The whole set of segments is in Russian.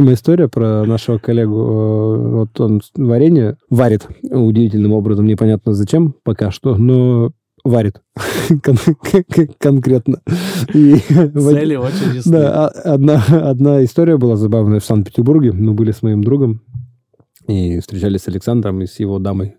история про нашего коллегу. Э, вот он варенье варит удивительным образом, непонятно зачем пока что, но варит конкретно. И Цели очень Да, а, одна, одна история была забавная в Санкт-Петербурге. Мы были с моим другом и встречались с Александром и с его дамой.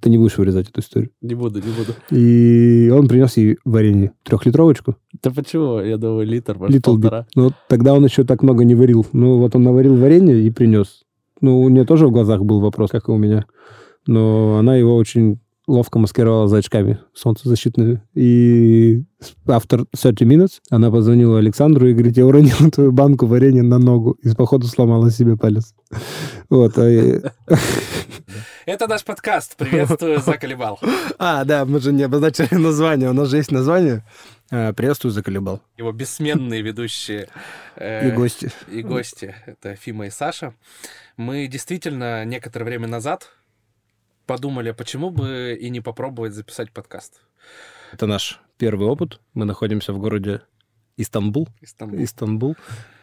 Ты не будешь вырезать эту историю? Не буду, не буду. И он принес ей варенье. Трехлитровочку. Да почему? Я думаю, литр, может, Little полтора. Bit. Ну, тогда он еще так много не варил. Ну, вот он наварил варенье и принес. Ну, у нее тоже в глазах был вопрос, как и у меня. Но она его очень ловко маскировала за очками солнцезащитными. И автор 30 Minutes, она позвонила Александру и говорит, я уронила твою банку варенья на ногу и походу сломала себе палец. Вот. А Это наш подкаст. Приветствую, заколебал. А, да, мы же не обозначили название. У нас же есть название. А, Приветствую, заколебал. Его бессменные ведущие. Э, и гости. И гости. Это Фима и Саша. Мы действительно некоторое время назад подумали, почему бы и не попробовать записать подкаст. Это наш первый опыт. Мы находимся в городе Истанбул. Истанбул. Истанбул.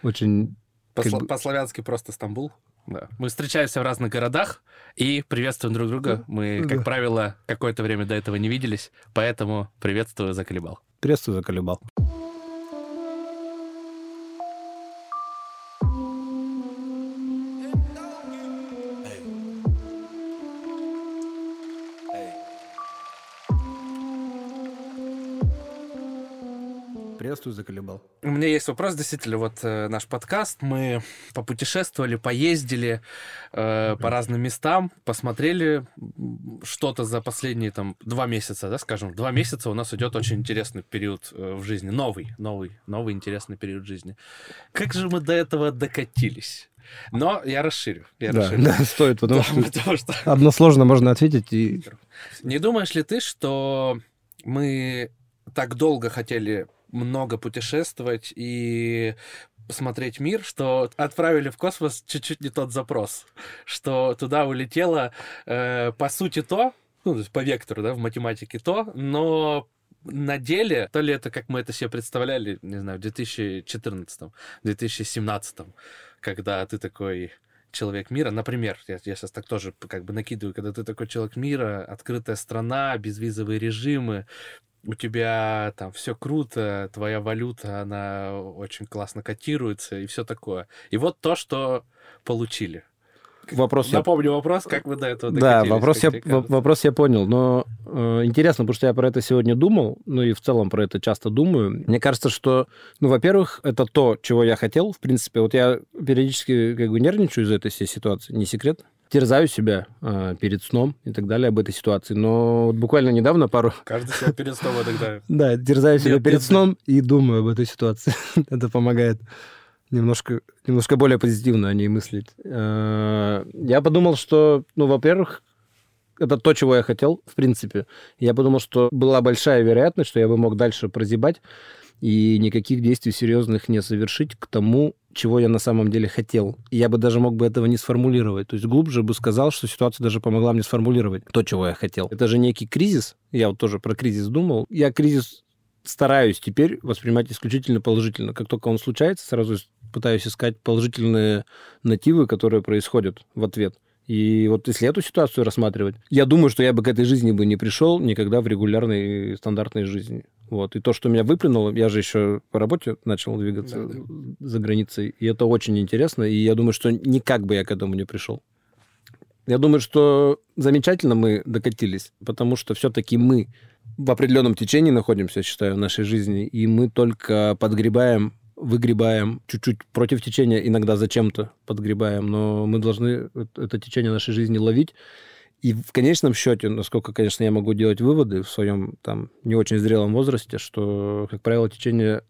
Очень... По- По-славянски просто Стамбул. Да. Мы встречаемся в разных городах и приветствуем друг друга. Мы, как да. правило, какое-то время до этого не виделись, поэтому приветствую, заколебал. Приветствую, заколебал. Приветствую, заколебал. У меня есть вопрос, действительно, вот э, наш подкаст, мы попутешествовали, поездили э, по разным местам, посмотрели что-то за последние там два месяца, да, скажем, два месяца у нас идет очень интересный период э, в жизни, новый, новый, новый интересный период жизни. Как же мы до этого докатились? Но я расширю. Я да, расширю. да, стоит, потому, да, что, потому что односложно можно ответить. И... Не думаешь ли ты, что мы так долго хотели много путешествовать и смотреть мир, что отправили в космос чуть-чуть не тот запрос, что туда улетело э, по сути то, ну, то есть по вектору, да, в математике то, но на деле, то ли это как мы это себе представляли, не знаю, в 2014, 2017, когда ты такой человек мира, например, я, я сейчас так тоже как бы накидываю, когда ты такой человек мира, открытая страна, безвизовые режимы, у тебя там все круто, твоя валюта, она очень классно котируется и все такое. И вот то, что получили. Вопрос Напомню я... вопрос, как вы до этого Да, вопрос я, вопрос я понял, но э, интересно, потому что я про это сегодня думал, ну и в целом про это часто думаю. Мне кажется, что, ну, во-первых, это то, чего я хотел, в принципе. Вот я периодически как бы нервничаю из этой всей ситуации, не секрет терзаю себя э, перед сном и так далее об этой ситуации. Но вот буквально недавно пару... Каждый себя перед сном иногда. Да, терзаю себя перед сном и думаю об этой ситуации. Это помогает немножко, немножко более позитивно о ней мыслить. А, я подумал, что, ну, во-первых, это то, чего я хотел, в принципе. Я подумал, что была большая вероятность, что я бы мог дальше прозябать и никаких действий серьезных не совершить к тому, чего я на самом деле хотел. Я бы даже мог бы этого не сформулировать. То есть глубже бы сказал, что ситуация даже помогла мне сформулировать то, чего я хотел. Это же некий кризис. Я вот тоже про кризис думал. Я кризис стараюсь теперь воспринимать исключительно положительно. Как только он случается, сразу пытаюсь искать положительные нативы, которые происходят в ответ. И вот если эту ситуацию рассматривать, я думаю, что я бы к этой жизни бы не пришел никогда в регулярной стандартной жизни. Вот. И то, что меня выплюнуло, я же еще по работе начал двигаться да, да. за границей, и это очень интересно, и я думаю, что никак бы я к этому не пришел. Я думаю, что замечательно мы докатились, потому что все-таки мы в определенном течении находимся, я считаю, в нашей жизни, и мы только подгребаем, выгребаем чуть-чуть против течения, иногда зачем-то подгребаем, но мы должны это течение нашей жизни ловить и в конечном счете, насколько, конечно, я могу делать выводы в своем там не очень зрелом возрасте, что, как правило, течение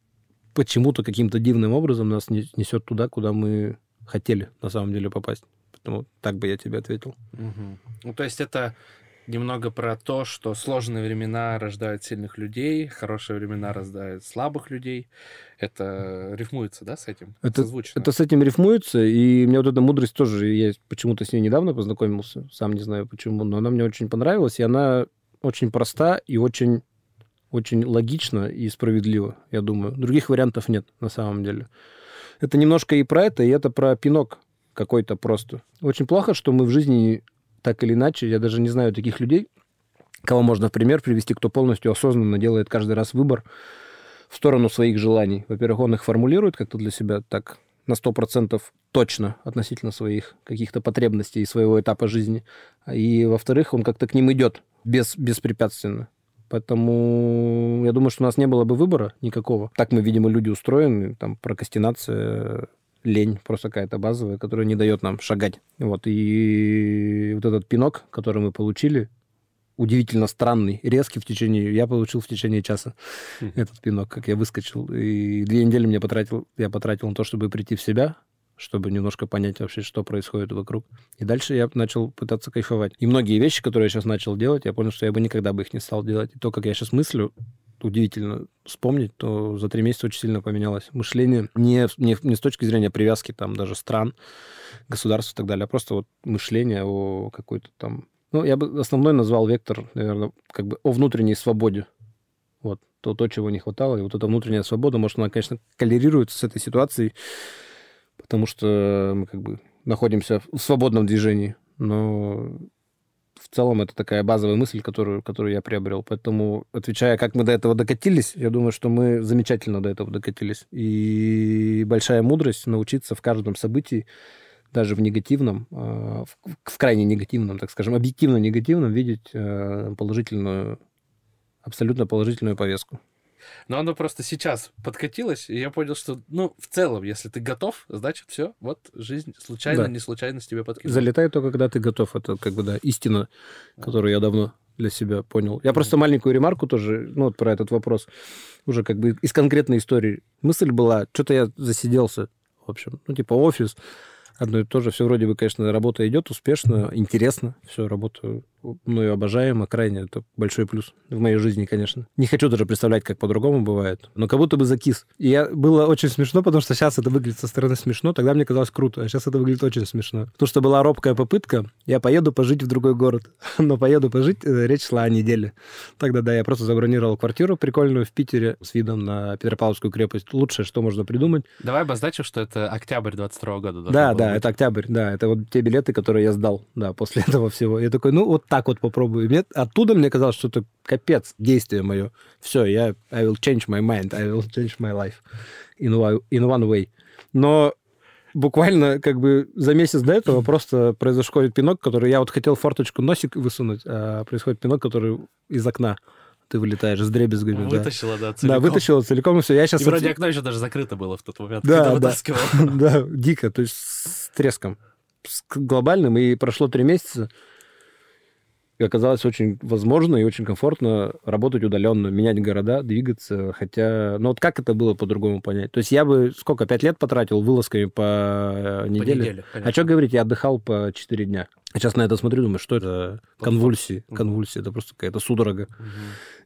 почему-то каким-то дивным образом нас несет туда, куда мы хотели на самом деле попасть. Поэтому так бы я тебе ответил. Угу. Ну, то есть это немного про то, что сложные времена рождают сильных людей, хорошие времена рождают слабых людей. Это рифмуется, да, с этим? Это, это с этим рифмуется, и мне вот эта мудрость тоже, я почему-то с ней недавно познакомился, сам не знаю почему, но она мне очень понравилась, и она очень проста и очень, очень логична и справедлива, я думаю. Других вариантов нет на самом деле. это немножко и про это, и это про пинок какой-то просто. Очень плохо, что мы в жизни так или иначе, я даже не знаю таких людей, кого можно в пример привести, кто полностью осознанно делает каждый раз выбор в сторону своих желаний. Во-первых, он их формулирует как-то для себя так на 100% точно относительно своих каких-то потребностей и своего этапа жизни. И, во-вторых, он как-то к ним идет без, беспрепятственно. Поэтому я думаю, что у нас не было бы выбора никакого. Так мы, видимо, люди устроены, там прокрастинация, лень просто какая-то базовая, которая не дает нам шагать. Вот. И вот этот пинок, который мы получили, удивительно странный, резкий в течение... Я получил в течение часа этот пинок, как я выскочил. И две недели мне потратил, я потратил на то, чтобы прийти в себя, чтобы немножко понять вообще, что происходит вокруг. И дальше я начал пытаться кайфовать. И многие вещи, которые я сейчас начал делать, я понял, что я бы никогда бы их не стал делать. И то, как я сейчас мыслю, удивительно вспомнить, то за три месяца очень сильно поменялось. Мышление не, не, не с точки зрения привязки там даже стран, государств и так далее, а просто вот мышление о какой-то там... Ну, я бы основной назвал вектор, наверное, как бы о внутренней свободе. Вот, то, то, чего не хватало. И вот эта внутренняя свобода, может, она, конечно, коллерируется с этой ситуацией, потому что мы как бы находимся в свободном движении. Но в целом это такая базовая мысль, которую, которую я приобрел. Поэтому, отвечая, как мы до этого докатились, я думаю, что мы замечательно до этого докатились. И большая мудрость научиться в каждом событии, даже в негативном, а, в крайне негативном, так скажем, объективно негативном, видеть э, положительную, абсолютно положительную повестку. Но оно просто сейчас подкатилось, и я понял, что, ну, в целом, если ты готов, значит, все, вот жизнь случайно, да. не случайно с тебя подкинула. Залетает только, когда ты готов. Это, как бы, да, истина, которую я давно для себя понял. Я просто маленькую ремарку тоже, ну, вот про этот вопрос, уже как бы из конкретной истории. Мысль была, что-то я засиделся, в общем, ну, типа офис, одно и то же. Все вроде бы, конечно, работа идет успешно, интересно. Все, работа мною обожаема, крайне. Это большой плюс в моей жизни, конечно. Не хочу даже представлять, как по-другому бывает. Но как будто бы закис. И я, было очень смешно, потому что сейчас это выглядит со стороны смешно. Тогда мне казалось круто, а сейчас это выглядит очень смешно. Потому что была робкая попытка. Я поеду пожить в другой город. Но поеду пожить, э, речь шла о неделе. Тогда, да, я просто забронировал квартиру прикольную в Питере с видом на Петропавловскую крепость. Лучшее, что можно придумать. Давай обозначим, что это октябрь 22 года. Да, да, быть. это октябрь, да. Это вот те билеты, которые я сдал, да, после этого всего. Я такой, ну, вот так вот попробую. Мне, оттуда мне казалось, что это капец, действие мое. Все, я I will change my mind, I will change my life in one, in one way. Но буквально как бы за месяц до этого просто произошел пинок, который я вот хотел форточку носик высунуть, а происходит пинок, который из окна ты вылетаешь с дребезгами. Вытащила, да, целиком. Да, вытащила целиком, и все. Я сейчас... И вроде окно еще даже закрыто было в тот момент, да, когда да. вытаскивал. Да, дико, то есть с треском. С глобальным, и прошло три месяца, оказалось очень возможно и очень комфортно работать удаленно, менять города, двигаться. Хотя, ну вот как это было по-другому понять? То есть я бы сколько, пять лет потратил вылазками по неделе? По неделе а что говорить, я отдыхал по четыре дня. Сейчас на это смотрю, думаю, что это конвульсии. Конвульсии, это просто какая-то судорога угу.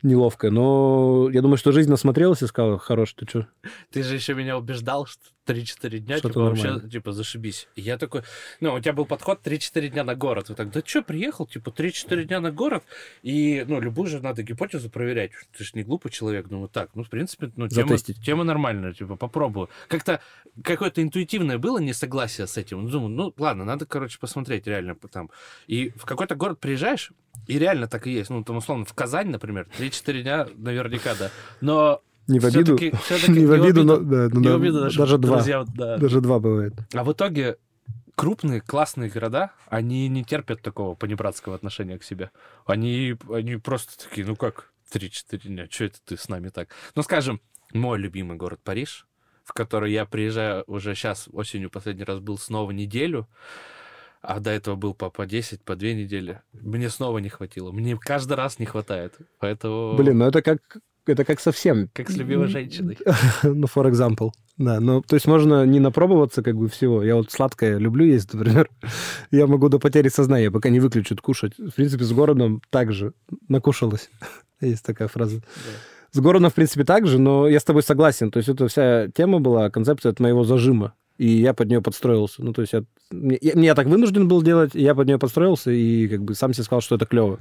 Неловкая. Но я думаю, что жизнь насмотрелась и сказала, хорош, ты что? Ты же еще меня убеждал, что 3-4 дня, что типа, вообще, типа, зашибись. И я такой, ну, у тебя был подход 3-4 дня на город. Вы так, да что, приехал, типа, 3-4 дня на город, и, ну, любую же надо гипотезу проверять. Ты же не глупый человек, думаю, так, ну, в принципе, ну, тема, тема нормальная, типа, попробую. Как-то какое-то интуитивное было несогласие с этим. Думаю, ну, ладно, надо, короче, посмотреть реально там. И в какой-то город приезжаешь, и реально так и есть. Ну, там, условно, в Казань, например, 3-4 дня наверняка, да. Но не в обиду, все-таки, все-таки не в обиду, но, да, но, не в обиду даже, даже два. Друзья, да. Даже два бывает. А в итоге крупные, классные города, они не терпят такого понебратского отношения к себе. Они, они просто такие, ну как, 3-4 дня, что это ты с нами так? Ну, скажем, мой любимый город Париж, в который я приезжаю уже сейчас, осенью последний раз был снова неделю, а до этого был по, по 10, по 2 недели. Мне снова не хватило. Мне каждый раз не хватает. Поэтому... Блин, ну это как это как совсем. Как с любимой женщиной. ну, for example. Да, ну, то есть можно не напробоваться как бы всего. Я вот сладкое люблю есть, например. я могу до потери сознания, пока не выключат кушать. В принципе, с городом также накушалась. есть такая фраза. Да. С городом, в принципе, так же, но я с тобой согласен. То есть это вся тема была, концепция от моего зажима. И я под нее подстроился. Ну, то есть я, я, я так вынужден был делать, я под нее подстроился, и как бы сам себе сказал, что это клево.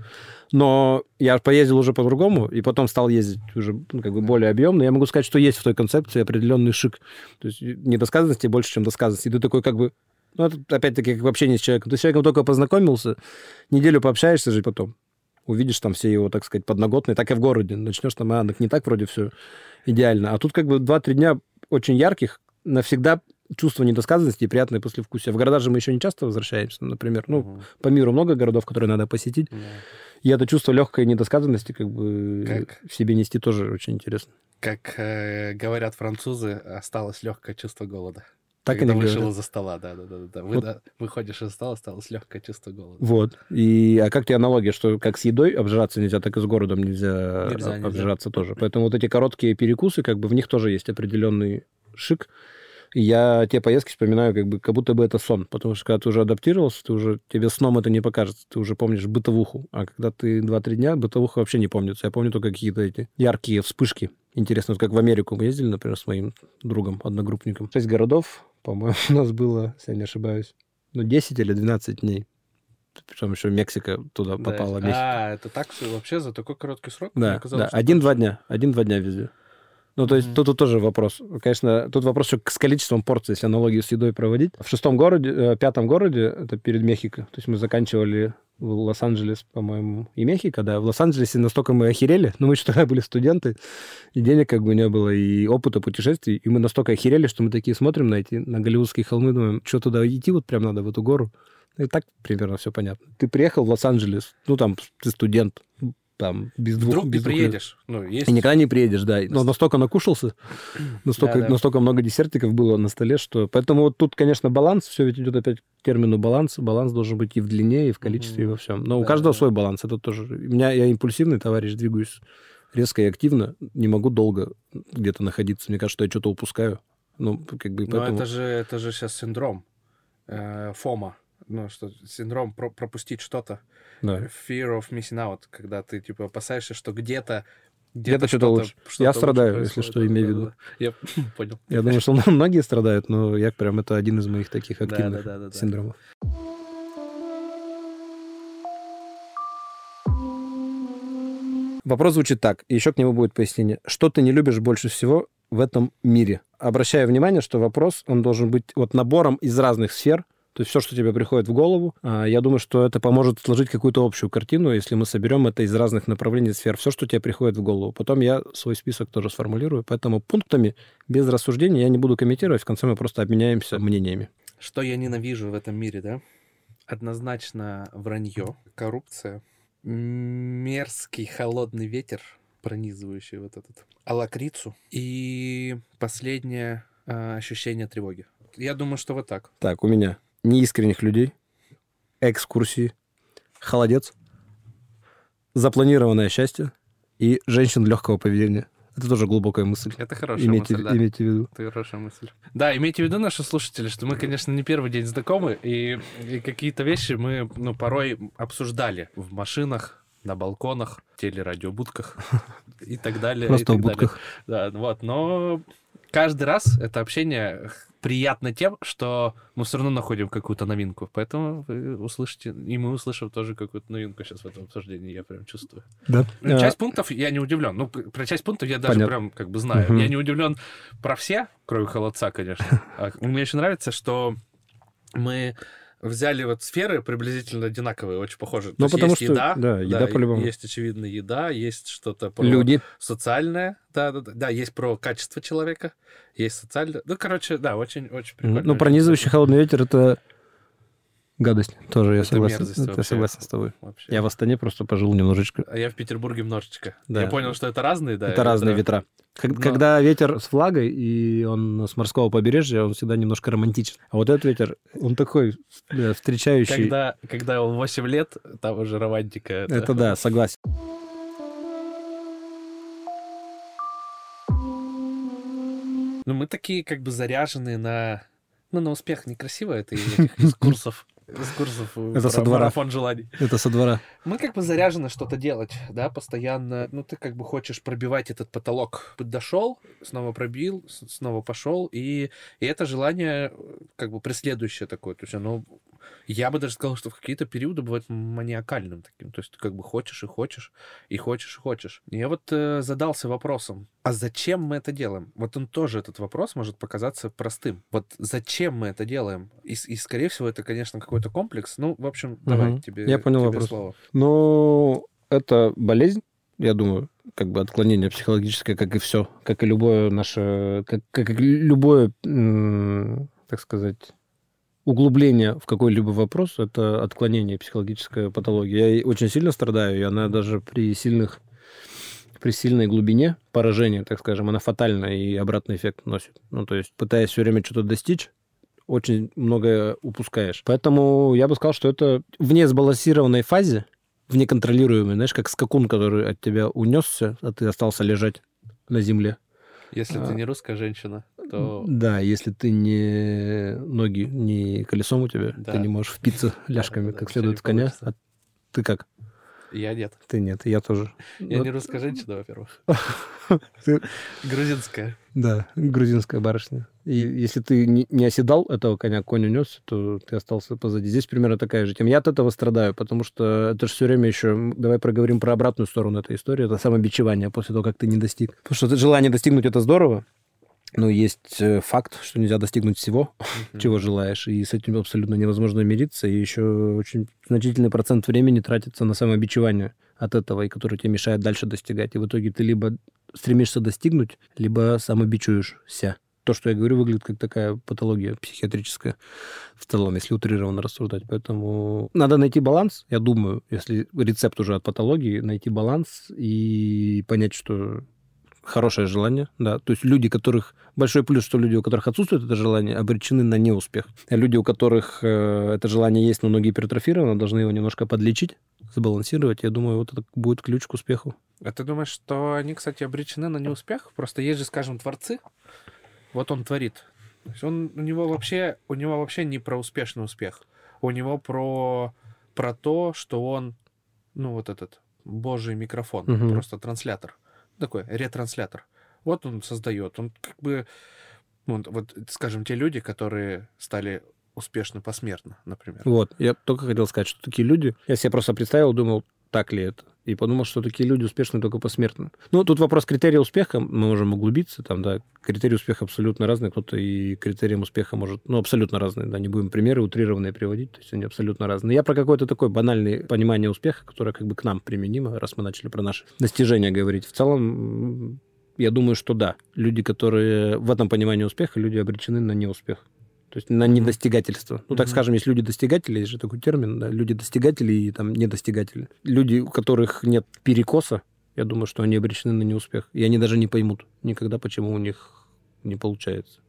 Но я поездил уже по-другому, и потом стал ездить уже ну, как бы более объемно. Я могу сказать, что есть в той концепции определенный шик. То есть недосказанности больше, чем досказанности. И ты такой как бы ну, это, опять-таки, как в общении с человеком. Ты с человеком только познакомился, неделю пообщаешься же потом. Увидишь там все его, так сказать, подноготные, так и в городе. Начнешь там, а, не так вроде все идеально. А тут как бы 2-3 дня очень ярких, навсегда чувство недосказанности и приятное послевкусие. В города же мы еще не часто возвращаемся, например. Ну, угу. по миру много городов, которые надо посетить. Да. И это чувство легкой недосказанности как бы как? в себе нести тоже очень интересно. Как э, говорят французы, осталось легкое чувство голода. Так Когда и вышел из-за стола, да, да, да, да. Вы, вот. да. Выходишь из стола, осталось легкое чувство голода. Вот. И а как тебе аналогия, что как с едой обжираться нельзя, так и с городом нельзя, нельзя обжираться нельзя. тоже. Поэтому вот эти короткие перекусы, как бы в них тоже есть определенный шик. Я те поездки вспоминаю, как бы, как будто бы это сон. Потому что когда ты уже адаптировался, ты уже, тебе сном это не покажется. Ты уже помнишь бытовуху. А когда ты 2-3 дня, бытовуха вообще не помнится. Я помню только какие-то эти яркие вспышки. Интересно, вот как в Америку мы ездили, например, с моим другом, одногруппником. Шесть городов, по-моему, у нас было, если я не ошибаюсь, ну, 10 или 12 дней. Причем еще Мексика туда да. попала. Мексика. А, это так все вообще за такой короткий срок? Да, да. один-два дня. Один-два дня везде. Ну, то есть mm-hmm. тут, тут тоже вопрос. Конечно, тут вопрос еще с количеством порций, если аналогию с едой проводить. В шестом городе, э, пятом городе, это перед Мехико, то есть мы заканчивали в Лос-Анджелес, по-моему, и Мехико, да. В Лос-Анджелесе настолько мы охерели, ну, мы еще тогда были студенты, и денег как бы не было, и опыта путешествий, и мы настолько охерели, что мы такие смотрим на эти, на голливудские холмы, думаем, что туда идти вот прям надо, в эту гору. И так примерно все понятно. Ты приехал в Лос-Анджелес, ну, там, ты студент, там без двух... Вдруг без ты приедешь. Ну, есть... И никогда не приедешь, да. Но настолько накушался, настолько, да, да. настолько много десертиков было на столе, что... Поэтому вот тут, конечно, баланс, все ведь идет опять к термину баланс. Баланс должен быть и в длине, и в количестве, mm-hmm. и во всем. Но да, у каждого да. свой баланс. Это тоже... У меня я импульсивный товарищ, двигаюсь резко и активно. Не могу долго где-то находиться. Мне кажется, что я что-то упускаю. Ну, как бы, поэтому... Но это же, это же сейчас синдром. Э, ФОМа ну, что синдром про пропустить что-то. Да. Fear of missing out, когда ты, типа, опасаешься, что где-то где-то что-то лучше. Что я страдаю, если что, имею в виду. Я понял. Я думаю, что многие страдают, но я прям это один из моих таких активных да, да, да, синдромов. Вопрос звучит так, и еще к нему будет пояснение. Что ты не любишь больше всего в этом мире? Обращаю внимание, что вопрос, он должен быть вот набором из разных сфер, то есть все, что тебе приходит в голову, а, я думаю, что это поможет сложить какую-то общую картину, если мы соберем это из разных направлений сфер, все, что тебе приходит в голову. Потом я свой список тоже сформулирую, поэтому пунктами без рассуждений я не буду комментировать, в конце мы просто обменяемся мнениями. Что я ненавижу в этом мире, да? Однозначно вранье, коррупция, мерзкий холодный ветер, пронизывающий вот этот, а лакрицу и последнее э, ощущение тревоги. Я думаю, что вот так. Так, у меня неискренних людей, экскурсии, холодец, запланированное счастье и женщин легкого поведения. Это тоже глубокая мысль. Это хорошая имейте, мысль, да. Имейте в виду. Это хорошая мысль. Да, имейте в виду, наши слушатели, что мы, конечно, не первый день знакомы, и, и какие-то вещи мы, ну, порой обсуждали в машинах, на балконах, телерадиобудках и так далее. Просто в будках. Да, вот, но каждый раз это общение приятно тем, что мы все равно находим какую-то новинку. Поэтому вы услышите, и мы услышим тоже какую-то новинку сейчас в этом обсуждении, я прям чувствую. Да. Ну, часть пунктов я не удивлен. Ну, про часть пунктов я даже Понятно. прям как бы знаю. Угу. Я не удивлен про все, кроме холодца, конечно. А мне еще нравится, что мы взяли вот сферы приблизительно одинаковые, очень похожие. Ну, потому есть что, еда, да, еда да, по-любому. Есть, очевидно, еда, есть что-то про Люди. социальное, да, да, да, да, есть про качество человека, есть социальное. Ну, короче, да, очень-очень прикольно. Ну, пронизывающий холодный ветер — это Гадость. Тоже я согласен. Вообще. согласен с тобой. Вообще. Я в Астане просто пожил немножечко. А я в Петербурге немножечко. Да. Я понял, что это разные, да? Это ветра. разные ветра. Но... Когда ветер с флагой, и он с морского побережья, он всегда немножко романтичен. А вот этот ветер, он такой да, встречающий. Когда, когда он 8 лет, там уже романтика. Это, это да, согласен. Ну, мы такие как бы заряженные на... Ну, на успех некрасиво это из этих из курсов с курсов Это со двора. марафон желаний. Это со двора. Мы как бы заряжены что-то делать, да, постоянно. Ну, ты как бы хочешь пробивать этот потолок. Дошел, снова пробил, снова пошел, и, и это желание э, как бы преследующее такое. То есть оно, я бы даже сказал, что в какие-то периоды бывает маниакальным таким. То есть ты как бы хочешь и хочешь, и хочешь и хочешь. Я вот э, задался вопросом, а зачем мы это делаем? Вот он тоже, этот вопрос может показаться простым. Вот зачем мы это делаем? И, и скорее всего, это, конечно, какой-то комплекс. Ну, в общем, давай Мгм. тебе, Я понял тебе вопрос. слово. Но это болезнь, я думаю, как бы отклонение психологическое, как и все, как и любое наше, как, как и любое, так сказать, углубление в какой-либо вопрос, это отклонение психологическая патология. Я очень сильно страдаю, и она даже при сильных при сильной глубине поражения, так скажем, она фатально и обратный эффект носит. Ну, то есть, пытаясь все время что-то достичь, очень многое упускаешь. Поэтому я бы сказал, что это в несбалансированной фазе, в неконтролируемой, знаешь, как скакун, который от тебя унесся, а ты остался лежать на земле. Если А. ты не русская женщина, то Да, если ты не ноги, не колесом у тебя, Да. ты не можешь впиться ляжками Да-да-да, как следует в коня. получится. А ты как? я нет. Ты нет, я тоже. Я Вот не русская женщина, во-первых. Грузинская. Да, грузинская барышня. И если ты не, оседал этого коня, конь унес, то ты остался позади. Здесь примерно такая же тема. Я от этого страдаю, потому что это же все время еще... Давай проговорим про обратную сторону этой истории. Это самобичевание после того, как ты не достиг. Потому что желание достигнуть это здорово, но есть э, факт, что нельзя достигнуть всего, Мгм. чего желаешь, и с этим абсолютно невозможно мириться, и еще очень значительный процент времени тратится на самобичевание от этого, и который тебе мешает дальше достигать. И в итоге ты либо стремишься достигнуть, либо самобичуешься. То, что я говорю, выглядит как такая патология психиатрическая в целом, если утрированно рассуждать. Поэтому надо найти баланс, я думаю, если рецепт уже от патологии, найти баланс и понять, что хорошее желание, да. То есть люди, которых... Большой плюс, что люди, у которых отсутствует это желание, обречены на неуспех. А люди, у которых э, это желание есть, но ноги гипертрофированы, должны его немножко подлечить, сбалансировать. Я думаю, вот это будет ключ к успеху. А ты думаешь, что они, кстати, обречены на неуспех? Просто есть же, скажем, творцы. Вот он творит. То есть он, у него вообще, у него вообще не про успешный успех. У него про, про то, что он, ну, вот этот божий микрофон, Мгм. просто транслятор. Такой ретранслятор. Вот он создает. Он как бы, вот, вот, скажем, те люди, которые стали успешны посмертно, например. Вот, я только хотел сказать, что такие люди... Я себе просто представил, думал, так ли это? И подумал, что такие люди успешны только посмертно. Ну, тут вопрос критерия успеха, мы можем углубиться, там, да, критерии успеха абсолютно разные, кто-то и критерием успеха может, ну, абсолютно разные, да, не будем примеры утрированные приводить, то есть они абсолютно разные. Я про какое-то такое банальное понимание успеха, которое как бы к нам применимо, раз мы начали про наши достижения говорить. В целом, я думаю, что да, люди, которые в этом понимании успеха, люди обречены на неуспех. То есть на недостигательство. Ну, так скажем, есть люди-достигатели, есть же такой термин, да, люди-достигатели и там недостигатели. Люди, у которых нет перекоса, я думаю, что они обречены на неуспех. И они даже не поймут никогда, почему у них не получается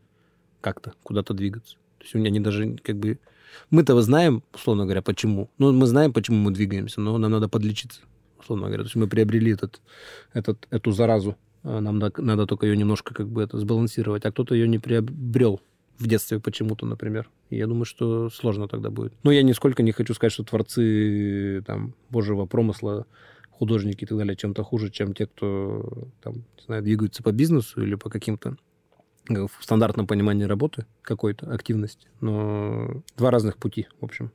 как-то куда-то двигаться. То есть у них они даже как бы... Мы-то знаем, условно говоря, почему. Ну, мы знаем, почему мы двигаемся, но нам надо подлечиться, условно говоря. То есть мы приобрели этот, этот, эту заразу. А Нам надо, надо только ее немножко как бы это сбалансировать. А кто-то ее не приобрел в детстве почему-то, например. Я думаю, что сложно тогда будет. Но я нисколько не хочу сказать, что творцы там божьего промысла, художники и так далее, чем-то хуже, чем те, кто там, не знаю, двигаются по бизнесу или по каким-то э, в стандартном понимании работы какой-то активности. Но два разных пути, в общем.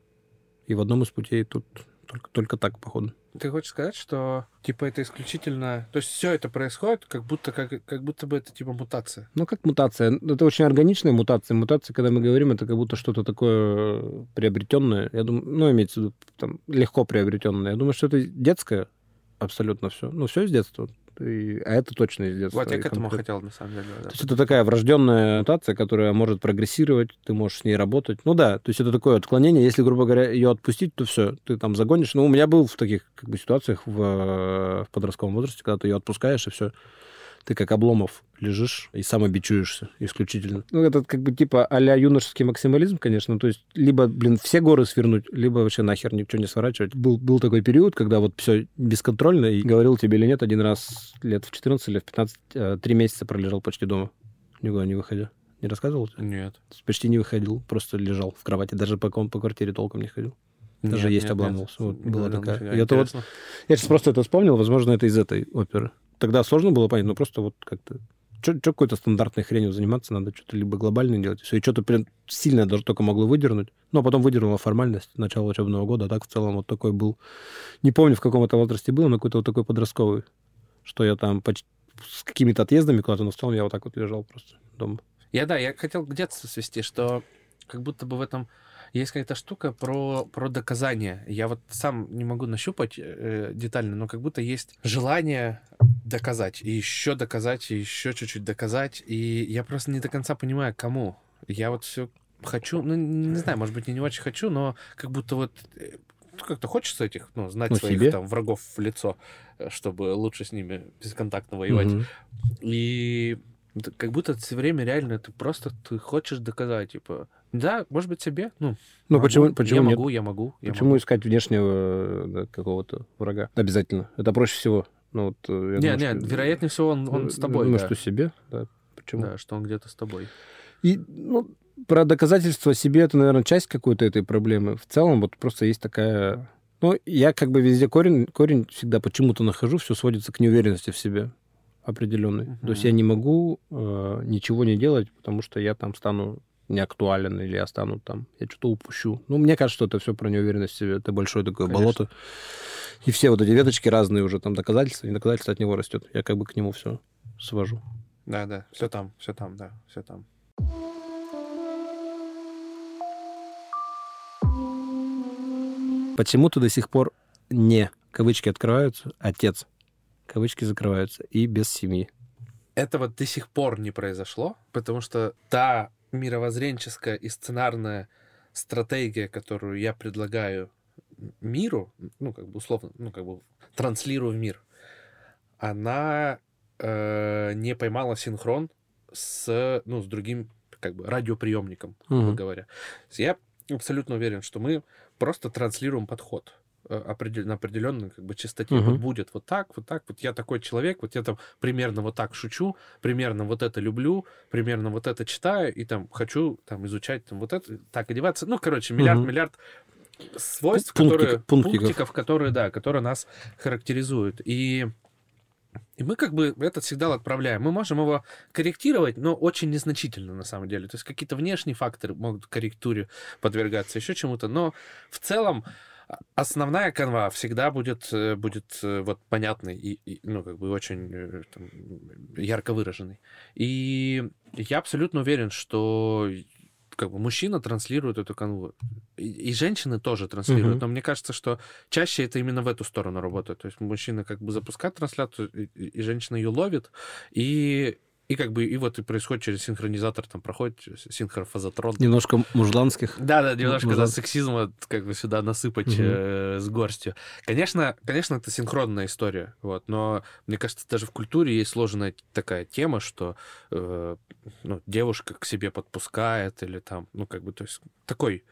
И в одном из путей тут только, только так, походу. Ты хочешь сказать, что типа это исключительно, то есть все это происходит, как будто как, как будто бы это типа мутация. Ну, как мутация. Это очень органичная мутация. Мутация, когда мы говорим, это как будто что-то такое приобретенное. Я думаю, ну, имеется в виду, там, легко приобретенное. Я думаю, что это детское абсолютно все. Ну, все из детства. И- а это точно из детства. Вот я к этому конкретно. хотел на самом деле. да. То есть это такая врожденная мутация, которая может прогрессировать, ты можешь с ней работать. Ну да, то есть это такое отклонение. Если, грубо говоря, ее отпустить, то все, ты там загонишь. Ну, у меня был в таких как бы, ситуациях в, э, в подростковом возрасте, когда ты ее отпускаешь, и все, ты как обломов лежишь и самобичуешься исключительно. Ну, это как бы типа а-ля юношеский максимализм, конечно. То есть либо, блин, все горы свернуть, либо вообще нахер ничего не сворачивать. Был, был такой период, когда вот все бесконтрольно, и говорил тебе или нет, один раз лет в 14 или в 15, э, три месяца пролежал почти дома, никуда не выходя. Не рассказывал? тебе? Нет. Почти не выходил, просто лежал в кровати. Даже по, по квартире толком не ходил. Даже Нет, есть нет, обламывался. нет. Вот Не была такая. нифига. И это вот. Я сейчас просто это вспомнил, возможно, это из этой оперы. Тогда сложно было понять, но просто вот как-то... Что какой-то стандартной хренью заниматься, надо что-то либо глобальное делать, все, и что-то прям сильно даже только могло выдернуть. Но потом выдернула формальность начала учебного года, а так в целом вот такой был... Не помню, в каком это возрасте было, но какой-то вот такой подростковый, что я там почти с какими-то отъездами куда-то, но в целом я вот так вот лежал просто дома. Я, да, я хотел к детству свести, что как будто бы в этом есть какая-то штука про, про доказание. Я вот сам не могу нащупать э, детально, но как будто есть желание доказать, и еще доказать, и еще чуть-чуть доказать. И я просто не до конца понимаю, кому. Я вот все хочу, ну, не знаю, может быть, я не очень хочу, но как будто вот э, ну, как-то хочется этих, ну, знать Ну, своих себе. там врагов в лицо, э, чтобы лучше с ними бесконтактно воевать. Мгм. И как будто все время реально ты просто ты хочешь доказать, типа, да, может быть, себе, ну, Ну могу, почему, почему я нет? могу, я могу, я Почему могу. искать внешнего да, какого-то врага? Обязательно. Это проще всего. Ну, вот, э, я Не, думаю, не, что- вероятнее всего он, он с тобой, Думаю, да. что себе, да. Почему? Да, что он где-то с тобой. И, ну, про доказательство себе это, наверное, часть какой-то этой проблемы. В целом, вот просто есть такая... Ну, я как бы везде корень, корень всегда почему-то нахожу, все сводится к неуверенности в себе определенной. То есть я не могу э, ничего не делать, потому что я там стану неактуален или я стану там, я что-то упущу. Ну, мне кажется, что это все про неуверенность в себе. Это большое такое Конечно. болото. И все вот эти веточки разные уже там доказательства, и доказательства от него растет. Я как бы к нему все свожу. Да, да, все там, все там, да, все там. Почему ты до сих пор не, кавычки открываются, отец, кавычки закрываются, и без семьи? Это вот до сих пор не произошло, потому что та мировоззренческая и сценарная стратегия, которую я предлагаю миру, ну, как бы условно, ну, как бы транслирую в мир, она э, не поймала синхрон с, ну, с другим, как бы, радиоприемником, грубо Мгм. говоря. Я абсолютно уверен, что мы просто транслируем подход э, определ- на определенной как бы частоте. Мгм. Вот будет вот так, вот так, вот я такой человек, вот я там примерно вот так шучу, примерно вот это люблю, примерно вот это читаю, и там хочу там изучать там вот это, так одеваться. Ну, короче, миллиард, Мгм. миллиард свойств, Пунктика- которые, пунктиков. пунктиков, которые, да, которые нас характеризуют. И и мы как бы этот сигнал отправляем. Мы можем его корректировать, но очень незначительно на самом деле. То есть какие-то внешние факторы могут корректуре подвергаться, еще чему-то. Но в целом основная канва всегда будет, э, будет э, вот понятной и, и, ну, как бы очень э, там, ярко выраженной. И я абсолютно уверен, что как бы мужчина транслирует эту канву. И, и женщины тоже транслируют. Мгм. Но мне кажется, что чаще это именно в эту сторону работает. То есть мужчина как бы запускает трансляцию, и- и женщина ее ловит, и, и как бы и вот и происходит через синхронизатор, там проходит синхрофазотрон. Немножко мужланских. Да, да, немножко Ну, да, сексизма как бы сюда насыпать Мгм. э, с горстью. Конечно, конечно, это синхронная история, вот, но мне кажется, даже в культуре есть сложная такая тема, что э, ну, девушка к себе подпускает или там, ну, как бы, то есть такой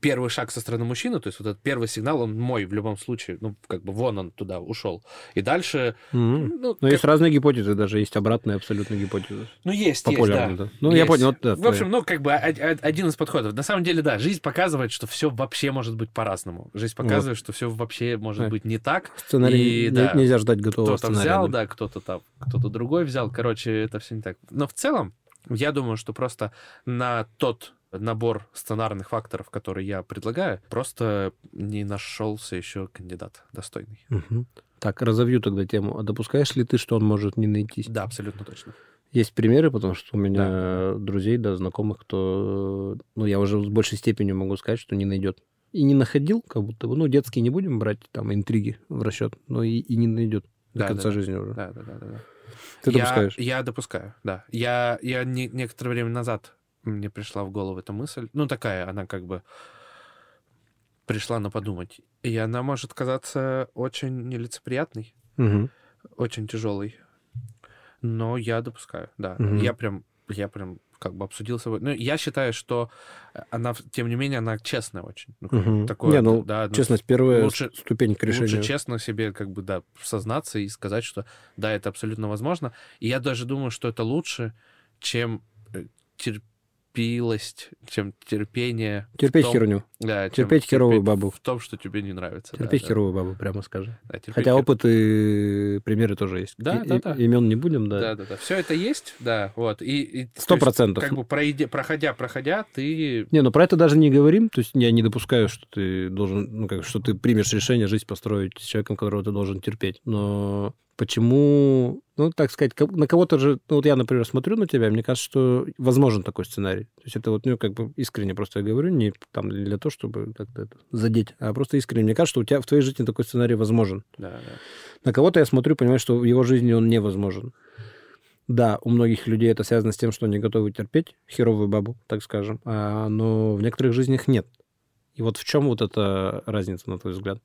первый шаг со стороны мужчины, то есть вот этот первый сигнал, он мой в любом случае, ну, как бы вон он туда ушел. И дальше, Мгм. ну, Но как- есть разные гипотезы, даже есть обратные абсолютно гипотезы. ну, есть, Популярные, есть, да. да. Ну, я Есть. понял, вот, да, В общем, ну, как бы один из подходов. На самом деле, да, жизнь показывает, что все вообще может быть по-разному. Жизнь показывает, что все вообще может быть не так. сценарий И, да, нельзя ждать готового Кто-то сценария. взял, да. да, кто-то там, кто-то другой взял. Короче, это все не так. Но в целом, я думаю, что просто на тот набор сценарных факторов, которые я предлагаю, просто не нашелся еще кандидат достойный. Мгм. Так, разовью тогда тему. А допускаешь ли ты, что он может не найтись? Да, абсолютно точно. Есть примеры, потому что у меня друзей, да, знакомых, кто, ну, я уже с большей степенью могу сказать, что не найдет. И не находил, как будто бы, ну, детские не будем брать, там, интриги в расчет, но и, и не найдет до Да, конца да, да. жизни уже. Да, да, да, да. да. Ты Я- допускаешь? Я, допускаю, да. Я, я не- некоторое время назад мне пришла в голову эта мысль. Ну, такая, она как бы пришла на подумать. И она может казаться очень нелицеприятной, Мгм. очень тяжелой. Но я допускаю, да. Мгм. Я прям, я прям как бы обсудил с собой. Ну, я считаю, что она, тем не менее, она честная очень. Ну, Мгм. такое, не, ну, да, ну, честность первая лучше- ступень к решению. Лучше честно себе как бы, да, сознаться и сказать, что да, это абсолютно возможно. И я даже думаю, что это лучше, чем э, терпилость, чем терпение. Терпеть том, херню. Да, терпеть херовую бабу. В том, что тебе не нравится. Терпеть да, херовую бабу, прямо скажем. Да, Хотя хер- опыт и примеры тоже есть. Да, И- да, и- да. Имен не будем, да. Да, да, да. Все это есть, да, вот. И, и, то Сто процентов. Как бы пройди- проходя, проходя, ты Не, ну про это даже не говорим. То есть я не допускаю, что ты должен, ну как, что ты примешь решение жизнь построить с человеком, которого ты должен терпеть. Но почему, ну так сказать, на кого-то же, ну вот я, например, смотрю на тебя, мне кажется, что возможен такой сценарий. То есть это вот, ну как бы искренне просто я говорю, не там для того, чтобы как-то это задеть, а просто искренне. Мне кажется, что у тебя в твоей жизни такой сценарий возможен. да, да. На кого-то я смотрю, понимаю, что в его жизни он невозможен. Да, у многих людей это связано с тем, что они готовы терпеть херовую бабу, так скажем, а, но в некоторых жизнях нет. И вот в чем вот эта разница, на твой взгляд?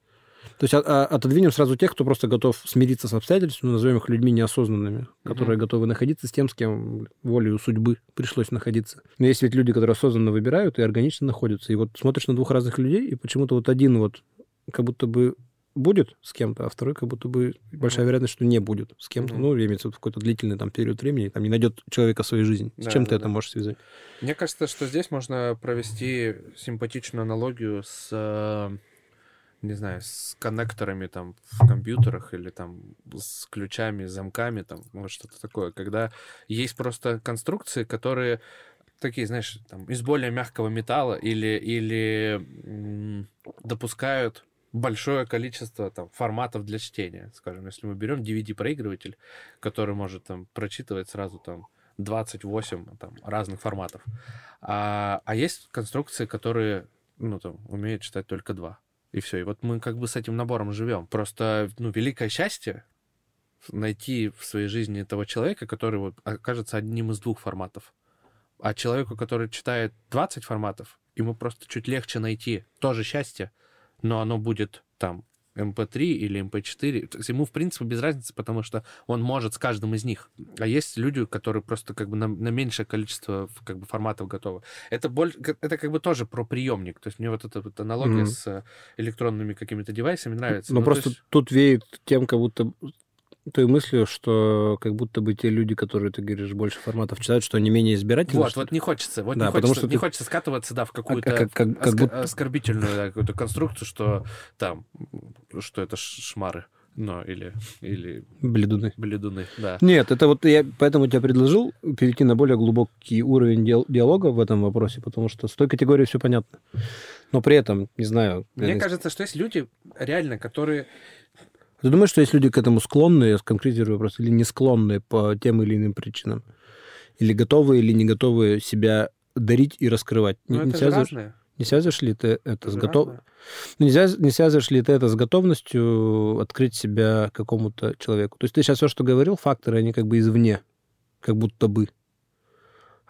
То есть а- а- отодвинем сразу тех, кто просто готов смириться с обстоятельствами, назовем их людьми неосознанными, которые готовы находиться с тем, с кем волею судьбы пришлось находиться. Но есть ведь люди, которые осознанно выбирают и органично находятся. И вот смотришь на двух разных людей, и почему-то вот один вот как будто бы будет с кем-то, а второй как будто бы большая вероятность, что не будет с кем-то. Мгм. Ну, имеется в виду какой-то длительный там период времени, там не найдет человека своей жизни. С Да, чем да, ты это да. можешь связать? Мне кажется, что здесь можно провести симпатичную аналогию с, э, не знаю, с коннекторами там в компьютерах или там с ключами, замками, там, вот что-то такое. Когда есть просто конструкции, которые такие, знаешь, там, из более мягкого металла или, или допускают большое количество там, форматов для чтения. Скажем, если мы берем DVD-проигрыватель, который может там прочитывать сразу там 28 там, разных форматов. А, а есть конструкции, которые, ну, там, умеют читать только два. И все. И вот мы как бы с этим набором живем. Просто, ну, великое счастье найти в своей жизни того человека, который вот окажется одним из двух форматов. А человеку, который читает 20 форматов, ему просто чуть легче найти тоже счастье, но оно будет там MP3 или MP4. То есть ему, в принципе, без разницы, потому что он может с каждым из них. А есть люди, которые просто как бы на, на меньшее количество как бы, форматов готовы. Это, боль, это как бы тоже про приемник. То есть мне вот эта вот аналогия Мгм. с э, электронными какими-то девайсами нравится. Но Ну, то просто есть- тут веет тем, как будто той мыслью, что как будто бы те люди, которые, ты говоришь, больше форматов читают, что они менее избирательны. Вот, вот не хочется, вот Да, не, потому хочется, что не ты- хочется скатываться, да, в какую-то как- как- как оска- будто- оскорбительную да, какую-то конструкцию, что там, что это шмары, ну, или, или Бледуны. бледуны, да. Нет, это вот я поэтому тебя предложил перейти на более глубокий уровень диал- диалога в этом вопросе, потому что с той категорией все понятно. Но при этом, не знаю... Мне наверное, кажется, что есть люди, реально, которые... Ты думаешь, что есть люди к этому склонные, я конкретизирую просто, или не склонные по тем или иным причинам? Или готовые, или не готовые себя дарить и раскрывать? Ну, не, не это связываешь, разное. не связываешь ли ты это это с готов... Не, связ- не связываешь ли ты это с готовностью открыть себя какому-то человеку? То есть ты сейчас все, что говорил, факторы, они как бы извне, как будто бы.